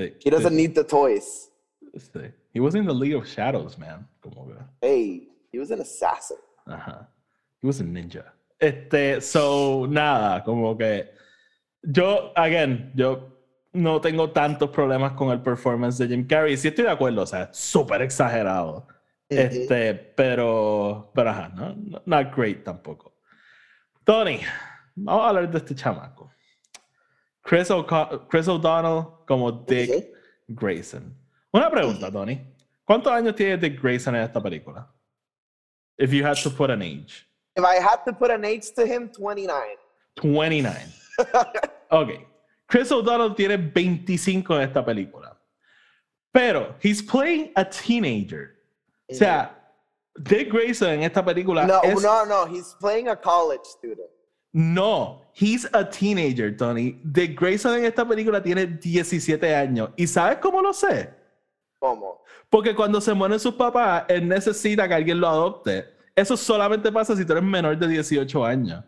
Speaker 2: Sí,
Speaker 1: He doesn't
Speaker 2: sí,
Speaker 1: need the toys.
Speaker 2: sí. He was in the League of Shadows, man. Como que.
Speaker 1: Hey, he was an assassin.
Speaker 2: Ajá. He was a ninja. Este, so, nada, como que yo, again, yo no tengo tantos problemas con el performance de Jim Carrey. Sí estoy de acuerdo, o sea, súper exagerado. Este, pero, pero ajá, no- not great tampoco. Tony, vamos a hablar de este chamaco. Chris, O'Co- Chris O'Donnell como Dick. Grayson. Una pregunta, Tony. ¿Cuántos años tiene Dick Grayson en esta película? If you had to put an age.
Speaker 1: If I had to put an age to him, 29.
Speaker 2: 29. Ok. Chris O'Donnell tiene 25 en esta película. Pero, he's playing a teenager. O sea, Dick Grayson en esta película
Speaker 1: No,
Speaker 2: es...
Speaker 1: no, no. He's playing a college student.
Speaker 2: No, he's a teenager, Tony. Dick Grayson en esta película tiene 17 años. ¿Y sabes cómo lo sé?
Speaker 1: ¿Cómo?
Speaker 2: Porque cuando se mueren sus papás, él necesita que alguien lo adopte. Eso solamente pasa si tú eres menor de 18 años.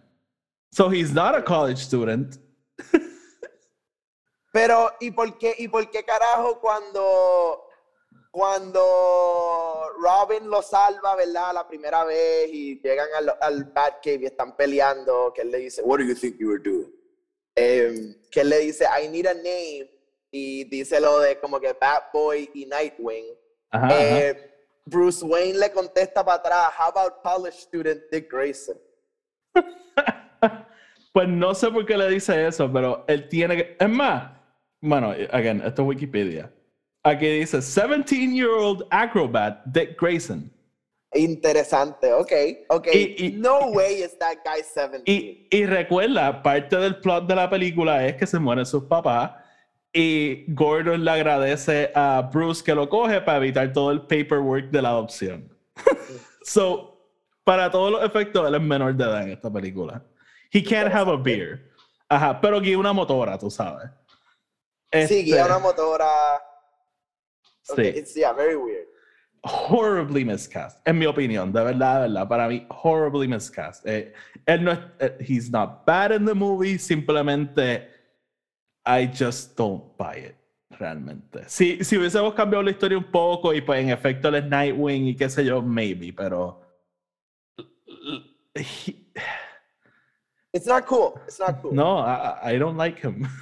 Speaker 2: So he's not a college student.
Speaker 1: Pero, ¿y por qué, y por qué carajo cuando, cuando Robin lo salva, ¿verdad? La primera vez y llegan al, al Batcave y están peleando, que él le dice, What do you think you were doing? Em, que él le dice, I need a name, y dice lo de como que Batboy y Nightwing.
Speaker 2: Ajá, ajá.
Speaker 1: Eh, Bruce Wayne le contesta para atrás, How about college student Dick Grayson?
Speaker 2: Pues no sé por qué le dice eso, pero él tiene que. Es más, bueno, again, esto es Wikipedia. Aquí dice 17-year-old acrobat Dick Grayson.
Speaker 1: Interesante, ok, ok.
Speaker 2: Y- y-
Speaker 1: no way is that guy 17.
Speaker 2: Y, y recuerda, parte del plot de la película es que se mueren sus papás y Gordon le agradece a Bruce que lo coge para evitar todo el paperwork de la adopción. so, para todos los efectos, él es menor de edad en esta película. He can't have a beer. Ajá, pero guía una motora, tú sabes.
Speaker 1: sí, guía
Speaker 2: Este,
Speaker 1: una motora.
Speaker 2: Sí.
Speaker 1: it's, yeah, very weird.
Speaker 2: horribly miscast, en mi opinión, de verdad, de verdad, para mí, horribly miscast. Eh, él no es, eh, he's not bad in the movie, simplemente I just don't buy it, realmente. Si, si hubiésemos cambiado la historia un poco y pues en efecto él es Nightwing y qué sé yo, maybe, pero... he-
Speaker 1: It's not cool. It's not cool.
Speaker 2: no, I, I don't like him.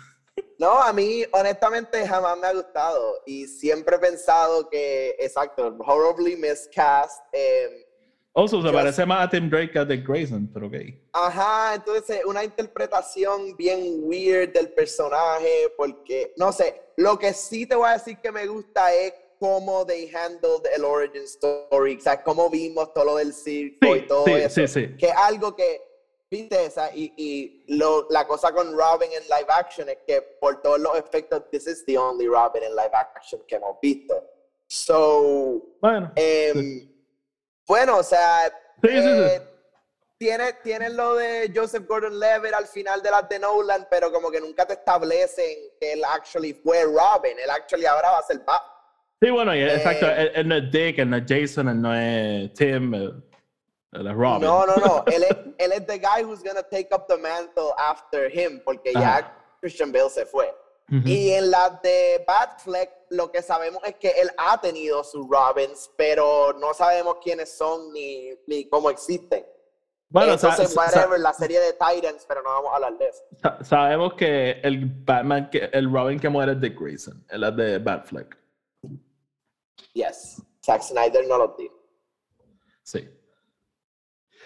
Speaker 1: No, a mí honestamente jamás me ha gustado y siempre he pensado que, exacto, horribly miscast. eh,
Speaker 2: Also, se parece más a Tim Drake que a Dick Grayson, pero ok.
Speaker 1: ajá, entonces una interpretación bien weird del personaje porque, no sé, lo que sí te voy a decir que me gusta es cómo they handled el origin story, o sea, cómo vimos todo lo del circo y
Speaker 2: Sí,
Speaker 1: todo
Speaker 2: sí,
Speaker 1: eso.
Speaker 2: sí, sí.
Speaker 1: que es algo que, viste, esa, y, y lo, la cosa con Robin en live action es que por todos los efectos, this is the only Robin en live action que hemos visto. So,
Speaker 2: Bueno,
Speaker 1: em, bueno, o sea,
Speaker 2: Sí,
Speaker 1: eh, tiene, tiene lo de Joseph Gordon-Levitt al final de las de Nolan, pero como que nunca te establecen que él actually fue Robin, él actually ahora va a ser Batman.
Speaker 2: Sí, bueno, exacto.
Speaker 1: Eh,
Speaker 2: Él, él no es Dick, él no es Jason, él no es Tim, él, él es Robin.
Speaker 1: No, no, no. él, es, él es the guy who's gonna take up the mantle after him, porque ya. Christian Bale se fue. Y en la de Batfleck, lo que sabemos es que él ha tenido sus Robins, pero no sabemos quiénes son ni, ni cómo existen.
Speaker 2: Bueno,
Speaker 1: Entonces, whatever, la serie de Titans, pero no vamos a hablar de eso.
Speaker 2: sa- sabemos que el Batman, que, el Robin que muere es Dick Grayson, él es de Batfleck.
Speaker 1: Yes. Zack Snyder no lo dijo.
Speaker 2: Sí.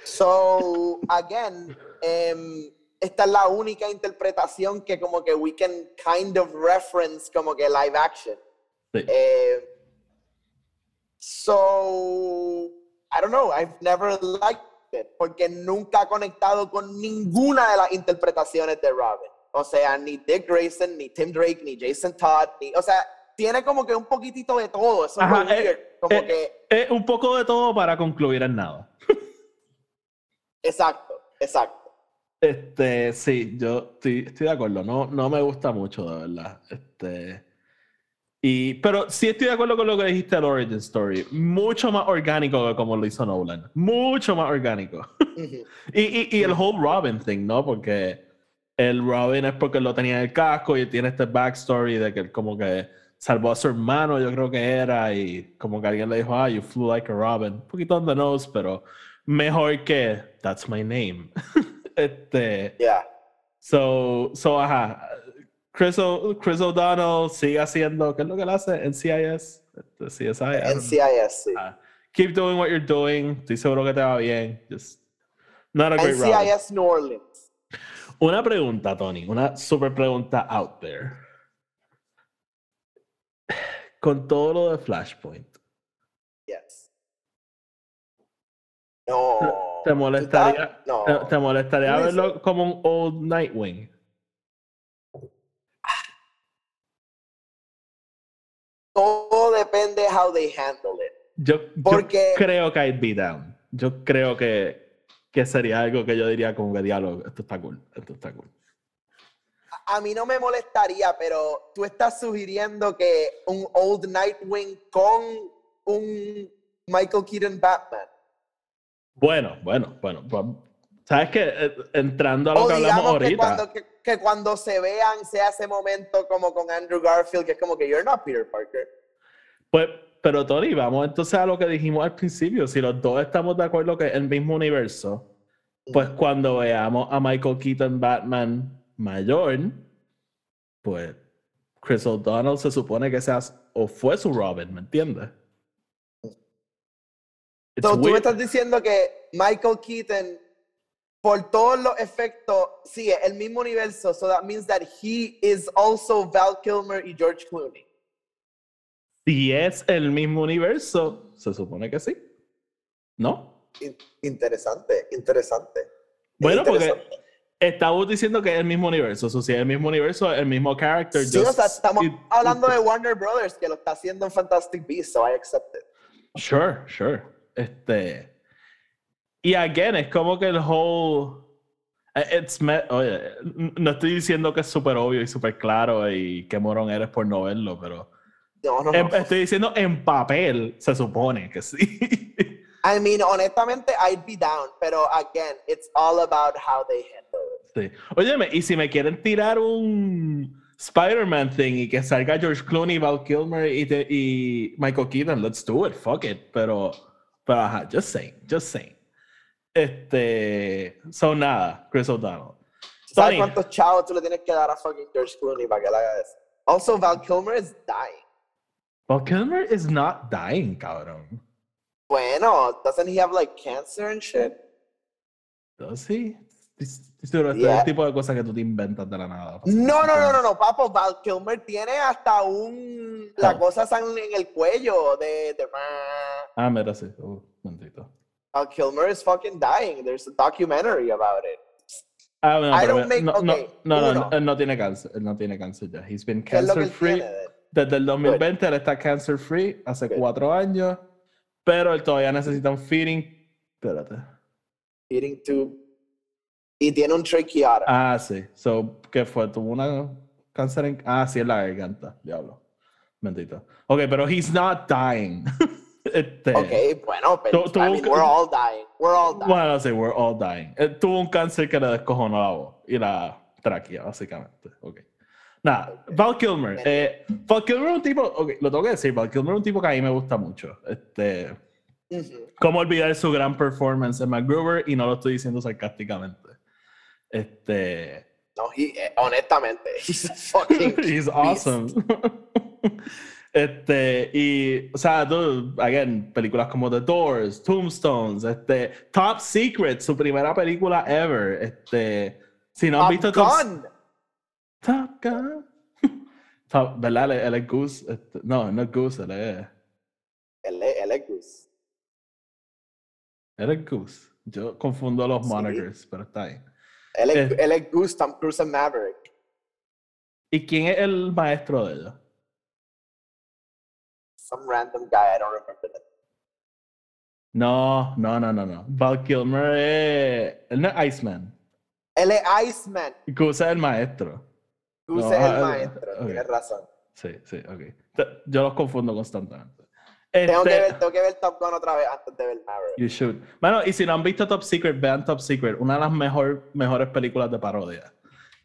Speaker 1: So, again, em, esta es la única interpretación que como que we can kind of reference como que live action.
Speaker 2: sí.
Speaker 1: Eh, so, I don't know, I've never liked it, porque nunca ha conectado con ninguna de las interpretaciones de Robin. O sea, ni Dick Grayson, ni Tim Drake, ni Jason Todd, ni, o sea, tiene como que un poquitito de todo, eso
Speaker 2: Ajá,
Speaker 1: es
Speaker 2: eh,
Speaker 1: weird, como
Speaker 2: eh,
Speaker 1: que,
Speaker 2: Eh, un poco de todo para concluir en nada.
Speaker 1: exacto, exacto.
Speaker 2: Este, sí, yo estoy, estoy de acuerdo. No, no me gusta mucho, de verdad. Este, y, pero sí estoy de acuerdo con lo que dijiste del Origin Story. Mucho más orgánico que como lo hizo Nolan. Mucho más orgánico. Y, y, y el whole Robin thing, ¿no? Porque el Robin es porque lo tenía en el casco y tiene este backstory de que él como que salvó a su hermano, yo creo que era, y como que alguien le dijo, ah, you flew like a Robin. Un poquito on the nose, pero mejor que That's my name. este.
Speaker 1: Yeah.
Speaker 2: So, so ajá. Chris, O- Chris O'Donnell sigue haciendo, ¿qué es lo que él hace? NCIS, Este, CSI.
Speaker 1: NCIS, sí.
Speaker 2: Ah, keep doing what you're doing. Estoy seguro que te va bien. Just not a great.
Speaker 1: NCIS New Orleans.
Speaker 2: Una pregunta, Tony. Una super pregunta out there. Con todo lo de Flashpoint,
Speaker 1: Yes. No.
Speaker 2: ¿te molestaría,
Speaker 1: ¿Tú estás- No.
Speaker 2: te, te molestaría verlo como un old Nightwing?
Speaker 1: Todo depende how they handle it.
Speaker 2: Yo, yo creo que I'd be down. Yo creo que, que sería algo que yo diría como que diálogo. Esto está cool. Esto está cool.
Speaker 1: A mí no me molestaría, pero tú estás sugiriendo que un Old Nightwing con un Michael Keaton Batman.
Speaker 2: Bueno, bueno, bueno. pues, ¿Sabes que eh, Entrando a lo
Speaker 1: O
Speaker 2: que hablamos
Speaker 1: digamos que
Speaker 2: ahorita.
Speaker 1: cuando, que, que cuando se vean sea ese momento como con Andrew Garfield, que es como que you're not Peter Parker.
Speaker 2: Pues, pero Tony, vamos entonces a lo que dijimos al principio. Si los dos estamos de acuerdo que es el mismo universo, pues cuando veamos a Michael Keaton Batman mayor, pues Chris O'Donnell se supone que sea o fue su Robin, ¿me entiendes?
Speaker 1: So, tú me estás diciendo que Michael Keaton, por todos los efectos, sí, es el mismo universo. So that means that he is also Val Kilmer y George Clooney.
Speaker 2: Si es el mismo universo, se supone que sí. ¿No?
Speaker 1: In- interesante, interesante.
Speaker 2: Bueno, porque estamos diciendo que es el mismo universo. O sea, si es el mismo universo, el mismo character.
Speaker 1: Sí, o
Speaker 2: just-
Speaker 1: sea, estamos
Speaker 2: it-
Speaker 1: hablando de Warner Brothers, que lo está haciendo en Fantastic Beasts, so I accept it.
Speaker 2: Sure, sure. Este. Y again, es como que el whole. eh, It's me- oye, no estoy diciendo que es súper obvio y súper claro y qué morón eres por no verlo, pero.
Speaker 1: No, no,
Speaker 2: em-
Speaker 1: no.
Speaker 2: Estoy diciendo en papel, se supone que sí.
Speaker 1: I mean, honestamente, I'd be down, pero again, it's all about how they handle it.
Speaker 2: sí. Óyeme, y si me quieren tirar un Spider-Man thing y que salga George Clooney, Val Kilmer y, te- y Michael Keaton, let's do it, fuck it. Pero, pero ajá, just saying, just saying. Este, son nada, Chris O'Donnell.
Speaker 1: ¿Sabes cuántos chavos tú le tienes que dar a fucking George Clooney para que él haga eso? Also, Val Kilmer is dying.
Speaker 2: Val Kilmer is not dying, cabrón.
Speaker 1: Bueno, doesn't he have like cancer and shit?
Speaker 2: Does he? This- Este es el
Speaker 1: Yeah.
Speaker 2: tipo de cosas que tú te inventas de la nada.
Speaker 1: No, no, no, no, no, papo. Val Kilmer tiene hasta un. La
Speaker 2: Oh.
Speaker 1: cosa en el cuello de. de
Speaker 2: Ah, mira, sí. Uh, momentito.
Speaker 1: Val Kilmer is fucking dying. There's a documentary about it.
Speaker 2: Ah, no,
Speaker 1: I don't make-
Speaker 2: no, no,
Speaker 1: okay,
Speaker 2: no, no, no, él no tiene cáncer. Él no tiene cáncer ya. He's been
Speaker 1: ¿Qué es lo que
Speaker 2: cancer free.
Speaker 1: tiene?
Speaker 2: Desde el 2020 él está cancer free, hace
Speaker 1: Good.
Speaker 2: cuatro años. Pero él todavía necesita un feeding. Espérate.
Speaker 1: Eating tube. Y tiene un tracheotomy.
Speaker 2: Ah, sí. So, ¿qué fue? ¿Tuvo una cáncer en... Ah, sí, en la garganta. Diablo. Bendito. Ok, pero he's not dying. este,
Speaker 1: ok, bueno, pero I mean, we're all dying. We're all dying.
Speaker 2: Bueno, sí, we're all dying. Él tuvo un cáncer que le descojonó la voz y la tráquea, básicamente. Ok. Nada, Val Kilmer. Eh, Val Kilmer es un tipo, ok, lo tengo que decir, Val Kilmer es un tipo que a mí me gusta mucho. Este,
Speaker 1: Ujú.
Speaker 2: ¿Cómo olvidar su gran performance en MacGruber? Y no lo estoy diciendo sarcásticamente. Este,
Speaker 1: No, he, eh, honestamente, he's fucking.
Speaker 2: he's awesome. Este, y, o sea, tú, again, películas como The Doors, Tombstones, este, Top Secret, su primera película ever. Este, si no han
Speaker 1: Top
Speaker 2: visto Top,
Speaker 1: Gun.
Speaker 2: Top Gun. Top- ¿Verdad? Él, es Goose. este, no, no es Goose, él es,
Speaker 1: Él es- Goose.
Speaker 2: él es Goose. Yo confundo los
Speaker 1: Sí.
Speaker 2: monikers, pero está ahí.
Speaker 1: Él es,
Speaker 2: Eh.
Speaker 1: él es Goose, Tom Cruise and Maverick.
Speaker 2: ¿Y quién es el maestro de ella?
Speaker 1: Some random guy, I don't remember that.
Speaker 2: No, no, no, no, no. Val Kilmer es. Él no es Iceman.
Speaker 1: Él es Iceman.
Speaker 2: Goose es el maestro. No,
Speaker 1: es el
Speaker 2: ah,
Speaker 1: maestro,
Speaker 2: ok.
Speaker 1: tienes razón.
Speaker 2: Sí, sí, ok. Yo los confundo constantemente.
Speaker 1: Tengo, que
Speaker 2: Este,
Speaker 1: ver, tengo que ver Top Gun otra vez antes de ver Maverick.
Speaker 2: You should. Bueno, y si no han visto Top Secret, vean Top Secret, una de las mejor, mejores películas de parodia.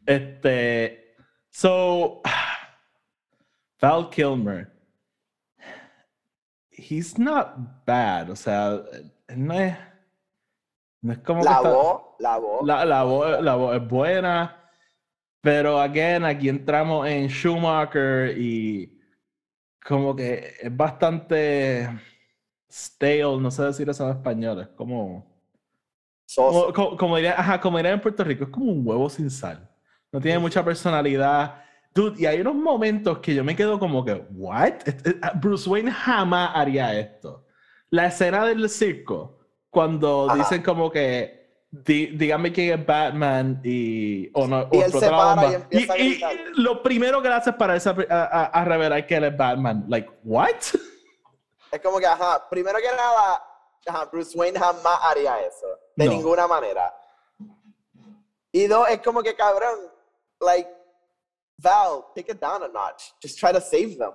Speaker 2: Este. So. Val Kilmer. He's not bad. O sea, no es. No es como que
Speaker 1: La
Speaker 2: está-
Speaker 1: voz, la voz.
Speaker 2: La, la voz, la voz es buena. Pero, again, aquí entramos en Schumacher y como que es bastante stale, no sé decir eso en español, es como, como, como, como diría, ajá, como diría en Puerto Rico, es como un huevo sin sal. No tiene mucha personalidad. Dude, y hay unos momentos que yo me quedo como que, ¿what? Este- Bruce Wayne jamás haría esto. La escena del circo, cuando
Speaker 1: Ajá.
Speaker 2: dicen como que, "Di- dígame quién es Batman y, o no,
Speaker 1: Y él se para
Speaker 2: bomba.
Speaker 1: y empieza a
Speaker 2: y,
Speaker 1: gritar.
Speaker 2: lo primero que le hace es pararse a, a- a revelar que él es Batman. Like, ¿what?
Speaker 1: Es como que, ajá, primero que nada, ajá, Bruce Wayne jamás haría eso. De
Speaker 2: No.
Speaker 1: ninguna manera. Y dos, es como que, cabrón, like, Val, take it down a notch. Just try to save them.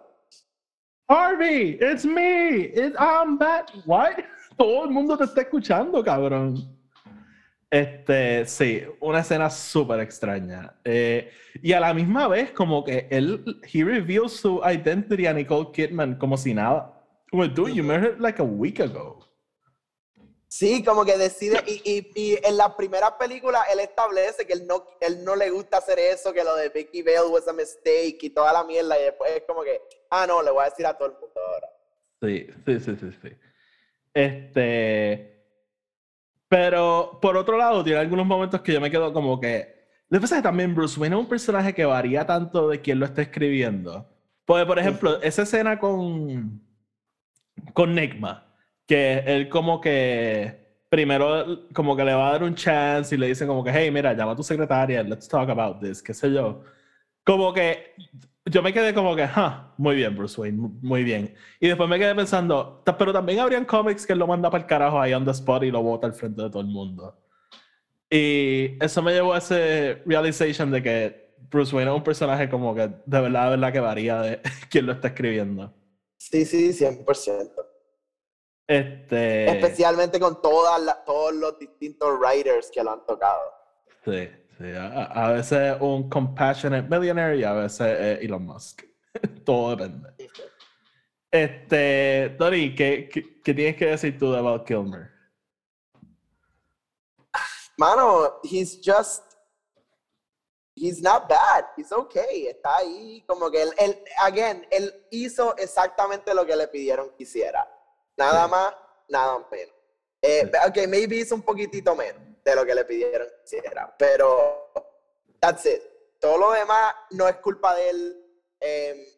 Speaker 2: Harvey, it's me. It's, I'm Bat. What? Todo el mundo te está escuchando, cabrón. Este, sí, una escena súper extraña. Eh, y a la misma vez, como que él, he reveals su identity a Nicole Kidman como si nada. Como, dude, you met her like a week ago.
Speaker 1: Sí, como que decide, y, y, y, en la primera película él establece que él no, él no le gusta hacer eso, que lo de Vicky Bell was a mistake y toda la mierda, y después es como que, ah, no, le voy a decir a todo el mundo ahora.
Speaker 2: Sí, sí, sí, sí, sí. Este. Pero por otro lado, tiene algunos momentos que yo me quedo como que. Lo que pasa es que también Bruce Wayne es un personaje que varía tanto de quién lo está escribiendo. Porque, por ejemplo, esa escena con. con Nigma que él como que primero como que le va a dar un chance y le dice como que, hey, mira, llama a tu secretaria, let's talk about this, qué sé yo. Como que yo me quedé como que, ah, muy bien, Bruce Wayne, muy bien. Y después me quedé pensando, pero también habrían cómics que lo manda para el carajo ahí on the spot y lo bota al frente de todo el mundo. Y eso me llevó a ese realization de que Bruce Wayne es un personaje como que de verdad, de verdad que varía de quién lo está escribiendo.
Speaker 1: Sí, sí, 100%.
Speaker 2: Este...
Speaker 1: Especialmente con todas todos los distintos writers que lo han tocado.
Speaker 2: Sí, sí. A, veces un compassionate millionaire y a veces Elon Musk. Todo depende. Este, Tori, ¿qué, ¿qué, tienes que decir tú de Val Kilmer?
Speaker 1: Mano, he's just he's not bad, he's okay, está ahí, como que él, él, again, él hizo exactamente lo que le pidieron que hiciera. Nada más, nada menos. Eh, ok, maybe hizo un poquitito menos de lo que le pidieron que hiciera, pero that's it. Todo lo demás no es culpa de él. Eh,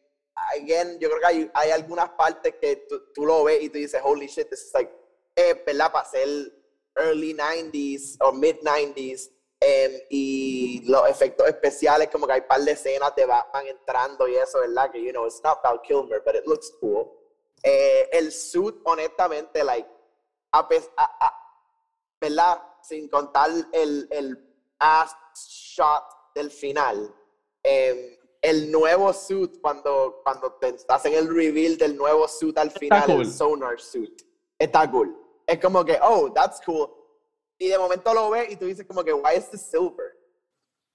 Speaker 1: again, yo creo que hay, hay algunas partes que tú, lo ves y tú dices, holy shit, this is like, eh, ¿verdad? Para ser early 90s o mid 90s. Em, y los efectos especiales, como que hay un par de escenas de Batman entrando y eso, ¿verdad? Que, you know, it's not about Kilmer, but it looks cool. Eh, el suit, honestamente, like, a, ¿verdad? Sin contar el, el ass shot del final. Em, el nuevo suit, cuando, cuando te estás en el reveal del nuevo suit al final, el sonar suit, está cool. Es como que, oh, that's cool. Y de momento lo ves y tú dices como que, why is this silver?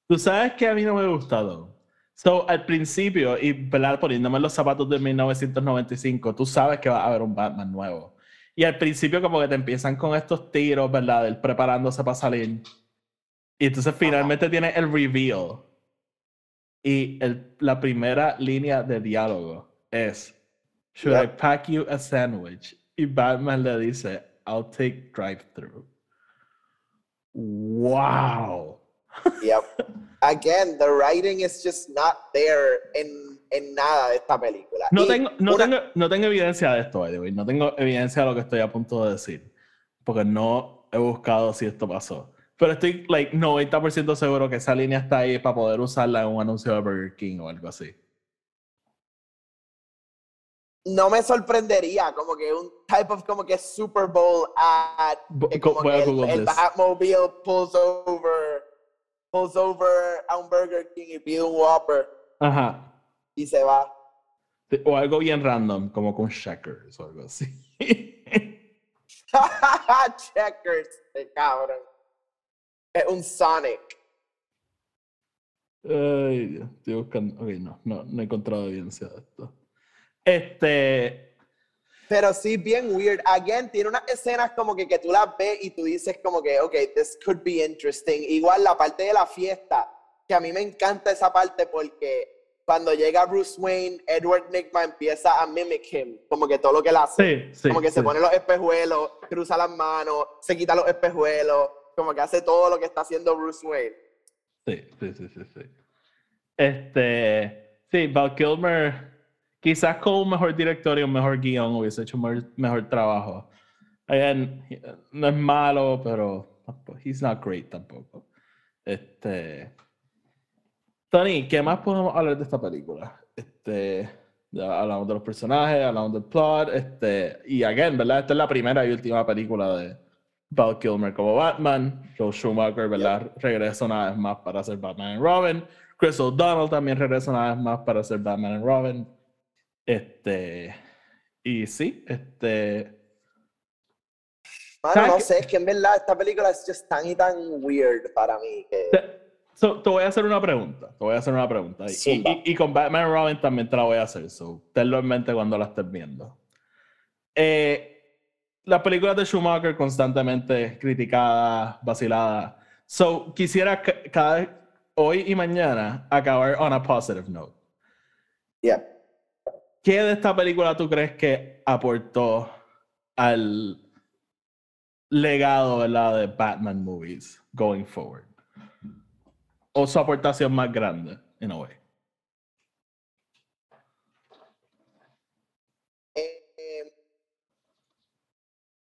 Speaker 2: Tú sabes que a mí no me ha gustado So, al principio, y poniéndome los zapatos de 1995, tú sabes que va a haber un Batman nuevo. Y al principio como que te empiezan con estos tiros, ¿verdad? Él preparándose para salir. Y entonces finalmente tiene el reveal. Y el, la primera línea de diálogo es, Should I pack you a sandwich? Y Batman le dice, I'll take drive-through. Wow.
Speaker 1: Yep. Again, the writing is just not there en, en nada de esta película.
Speaker 2: No, tengo, no, tengo, no tengo evidencia de esto, by No tengo evidencia de lo que estoy a punto de decir. Porque no he buscado si esto pasó. Pero estoy, like, 90% seguro que esa línea está ahí para poder usarla en un anuncio de Burger King o algo así.
Speaker 1: no me sorprendería como que un type of como que Super Bowl ad como que el, el Batmobile pulls over pulls over a un Burger King y pide un Whopper.
Speaker 2: Ajá.
Speaker 1: Y se va.
Speaker 2: O algo bien random, como con Checkers o algo así.
Speaker 1: checkers, cabrón. Es un Sonic.
Speaker 2: Ay, estoy buscando. Ok, no, no, no he encontrado evidencia de esto. Este.
Speaker 1: Pero sí, bien weird. Again, tiene unas escenas como que, que tú las ves y tú dices como que, ok, this could be interesting. Igual la parte de la fiesta, que a mí me encanta esa parte porque cuando llega Bruce Wayne, Edward Nigma empieza a mimic him, como que todo lo que él hace. como que se pone los espejuelos, cruza las manos, se quita los espejuelos, como que hace todo lo que está haciendo Bruce Wayne.
Speaker 2: Sí, sí, sí, sí. sí. Este, sí, Val Kilmer quizás con un mejor director y un mejor guion hubiese hecho un mejor, trabajo. no es malo, pero he's not great tampoco. Este, Tony, ¿qué más podemos hablar de esta película? Este, hablamos de los personajes, hablamos del plot, este, y again, ¿verdad? Esta es la primera y última película de Val Kilmer como Batman. Joe Schumacher, ¿verdad? Regresa una vez más para hacer Batman y Robin. Chris O'Donnell también regresa una vez más para hacer Batman y Robin. Este, y sí, este,
Speaker 1: Bueno, no sé, es que en verdad esta película es just tan y tan weird para mí que...
Speaker 2: te voy a hacer una pregunta. Te voy a hacer una pregunta. Y, y, con Batman Robin también te la voy a hacer. So, tenlo en mente cuando la estés viendo. Eh, las películas de Schumacher constantemente criticadas, vaciladas. So, quisiera cada hoy y mañana acabar on a positive note.
Speaker 1: Yeah.
Speaker 2: ¿Qué de esta película tú crees que aportó al legado ¿verdad? de Batman movies going forward? ¿O su aportación más grande, in a way?
Speaker 1: Eh,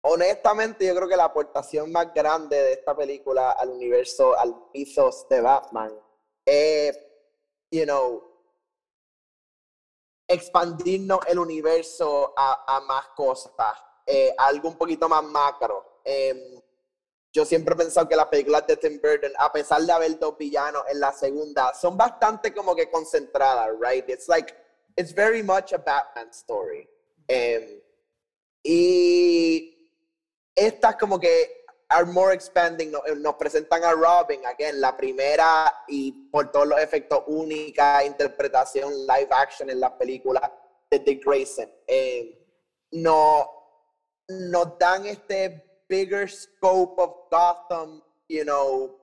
Speaker 1: honestamente, yo creo que la aportación más grande de esta película al universo, al ethos de Batman, es, you know, expandirnos el universo a, a más cosas, eh, algo un poquito más macro. Em, yo siempre he pensado que las películas de Tim Burton, a pesar de haber dos villanos en la segunda, son bastante como que concentradas, right? It's like, it's very much a Batman story. Em, y estas como que are more expanding, eh, nos, presentan a Robin, again, la primera y por todos los efectos única interpretación live action en la película de Dick Grayson. Em, no, nos dan este bigger scope of Gotham, you know,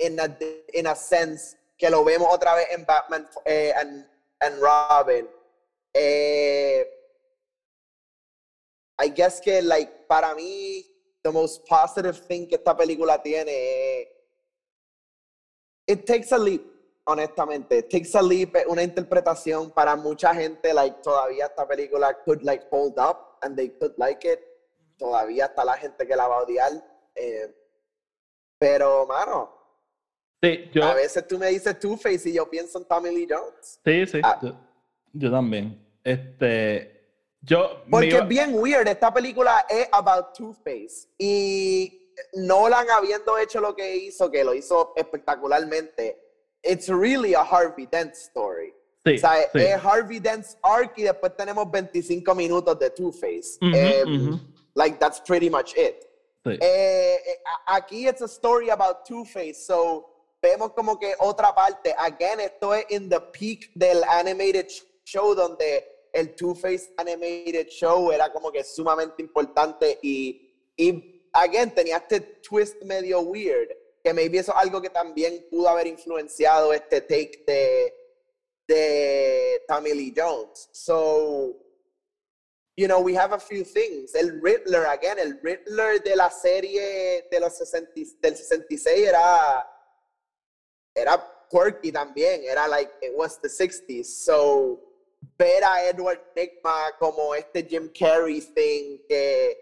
Speaker 1: in a, sense, que lo vemos otra vez en Batman eh, and, and, Robin. Eh, I guess que, like, para mí, the most positive thing que esta película tiene es, it takes a leap, honestamente. It takes a leap, una interpretación para mucha gente, like, todavía esta película could, like, hold up and they could like it todavía está la gente que la va a odiar. Eh, pero, mano,
Speaker 2: sí, yo,
Speaker 1: a veces tú me dices Two-Face y yo pienso en Tommy Lee Jones.
Speaker 2: Sí, sí, ah. yo, también. Este, yo,
Speaker 1: Porque es bien weird, esta película es about Two-Face y Nolan habiendo hecho lo que hizo, que lo hizo espectacularmente, it's really a Harvey Dent story.
Speaker 2: Sí, o sea,
Speaker 1: es Harvey Dent's arc y después tenemos 25 minutos de Two-Face. Em, Like that's pretty much it. Eh, eh, aquí it's a story about Two-Face, so vemos como que otra parte. Again, esto es in the peak del animated show donde el Two-Face animated show era como que sumamente importante y, y again tenía este twist medio weird que maybe eso es algo que también pudo haber influenciado este take de de Tommy Lee Jones. So you know, we have a few things. El Riddler, again, el Riddler de la serie de los 60, del 66 era, era quirky también, era like, it was the 60s. So, ver a Edward Nigma como este Jim Carrey thing que,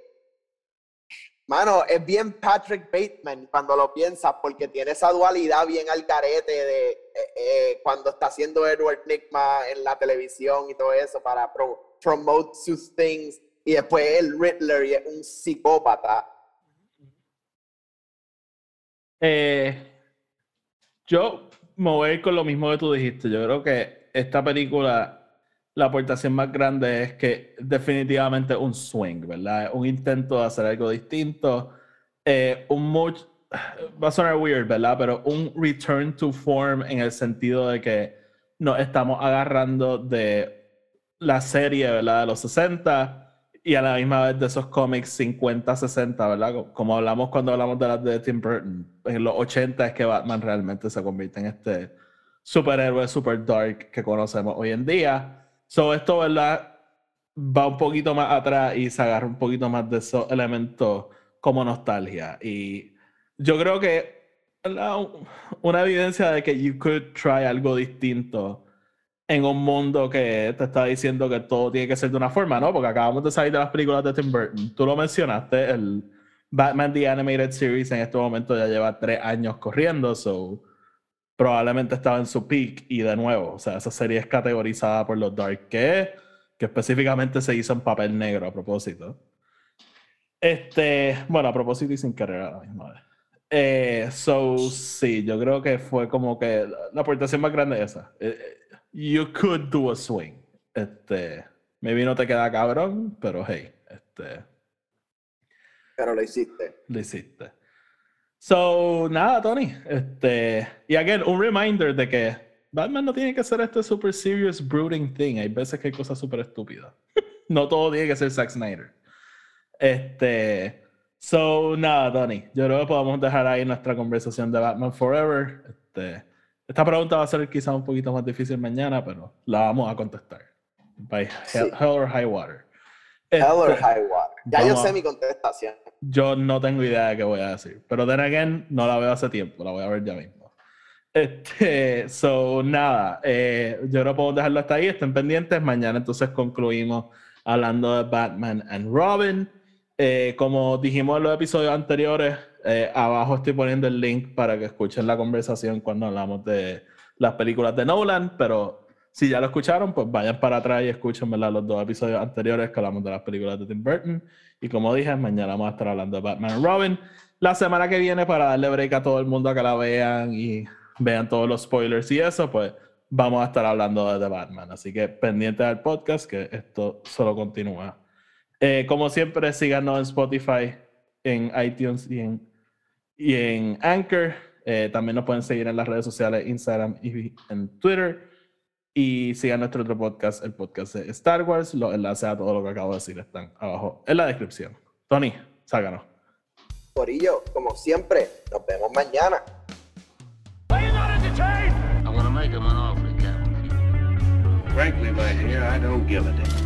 Speaker 1: mano, es bien Patrick Bateman cuando lo piensas, porque tiene esa dualidad bien al carete de eh, eh, cuando está haciendo Edward Nigma en la televisión y todo eso para pro promote sus things y después el Riddler y es un psicópata.
Speaker 2: Eh, yo me voy con lo mismo que tú dijiste. Yo creo que esta película, la aportación más grande es que definitivamente un swing, ¿verdad? Un intento de hacer algo distinto. Eh, un much, va a sonar weird, ¿verdad? Pero un return to form en el sentido de que nos estamos agarrando de la serie, ¿verdad? De los 60 y a la misma vez de esos cómics 50, 60, ¿verdad? Como hablamos cuando hablamos de las de Tim Burton. En los 80 es que Batman realmente se convierte en este superhéroe super dark que conocemos hoy en día. So, esto, ¿verdad? Va un poquito más atrás y se agarra un poquito más de esos elementos como nostalgia. Y yo creo que una evidencia de que you could try algo distinto en un mundo que te está diciendo que todo tiene que ser de una forma, ¿no? Porque acabamos de salir de las películas de Tim Burton. Tú lo mencionaste, el Batman The Animated Series en este momento ya lleva tres años corriendo, so probablemente estaba en su peak y de nuevo, o sea, esa serie es categorizada por los Dark que que específicamente se hizo en papel negro a propósito. Este, bueno, a propósito y sin querer a la misma. Eh, so, sí, yo creo que fue como que la aportación más grande es esa. Eh, you could do a swing. Este, maybe no te queda cabrón, pero hey, este.
Speaker 1: Pero lo hiciste.
Speaker 2: Lo hiciste. So, nada, Tony. Este, y again, un reminder de que Batman no tiene que ser este super serious brooding thing. Hay veces que hay cosas súper estúpidas. no todo tiene que ser Zack Snyder. Este, so, nada, Tony. Yo creo que podemos dejar ahí nuestra conversación de Batman Forever. Este, esta pregunta va a ser quizá un poquito más difícil mañana, pero la vamos a contestar. By hell, or high water.
Speaker 1: hell or este, high water. Ya yo sé mi contestación.
Speaker 2: Yo no tengo idea de qué voy a decir. Pero then again, no la veo hace tiempo. La voy a ver ya mismo. Este, so, nada. Eh, yo que podemos dejarlo hasta ahí. Estén pendientes. Mañana entonces concluimos hablando de Batman and Robin. Eh, como dijimos en los episodios anteriores, eh, abajo estoy poniendo el link para que escuchen la conversación cuando hablamos de las películas de Nolan, pero si ya lo escucharon, pues vayan para atrás y escuchen los dos episodios anteriores que hablamos de las películas de Tim Burton. Y como dije, mañana vamos a estar hablando de Batman y Robin. La semana que viene, para darle break a todo el mundo a que la vean y vean todos los spoilers y eso, pues vamos a estar hablando de The Batman. Así que pendiente del podcast, que esto solo continúa. Eh, como siempre, síganos en Spotify, en iTunes y en, y en Anchor. Eh, también nos pueden seguir en las redes sociales, Instagram y en Twitter. Y sigan nuestro otro podcast, el podcast de Star Wars. Los enlaces a todo lo que acabo de decir están abajo en la descripción. Tony, sácanos.
Speaker 1: Corillo, como siempre, nos vemos mañana. Frankly, my dear, I don't give a damn.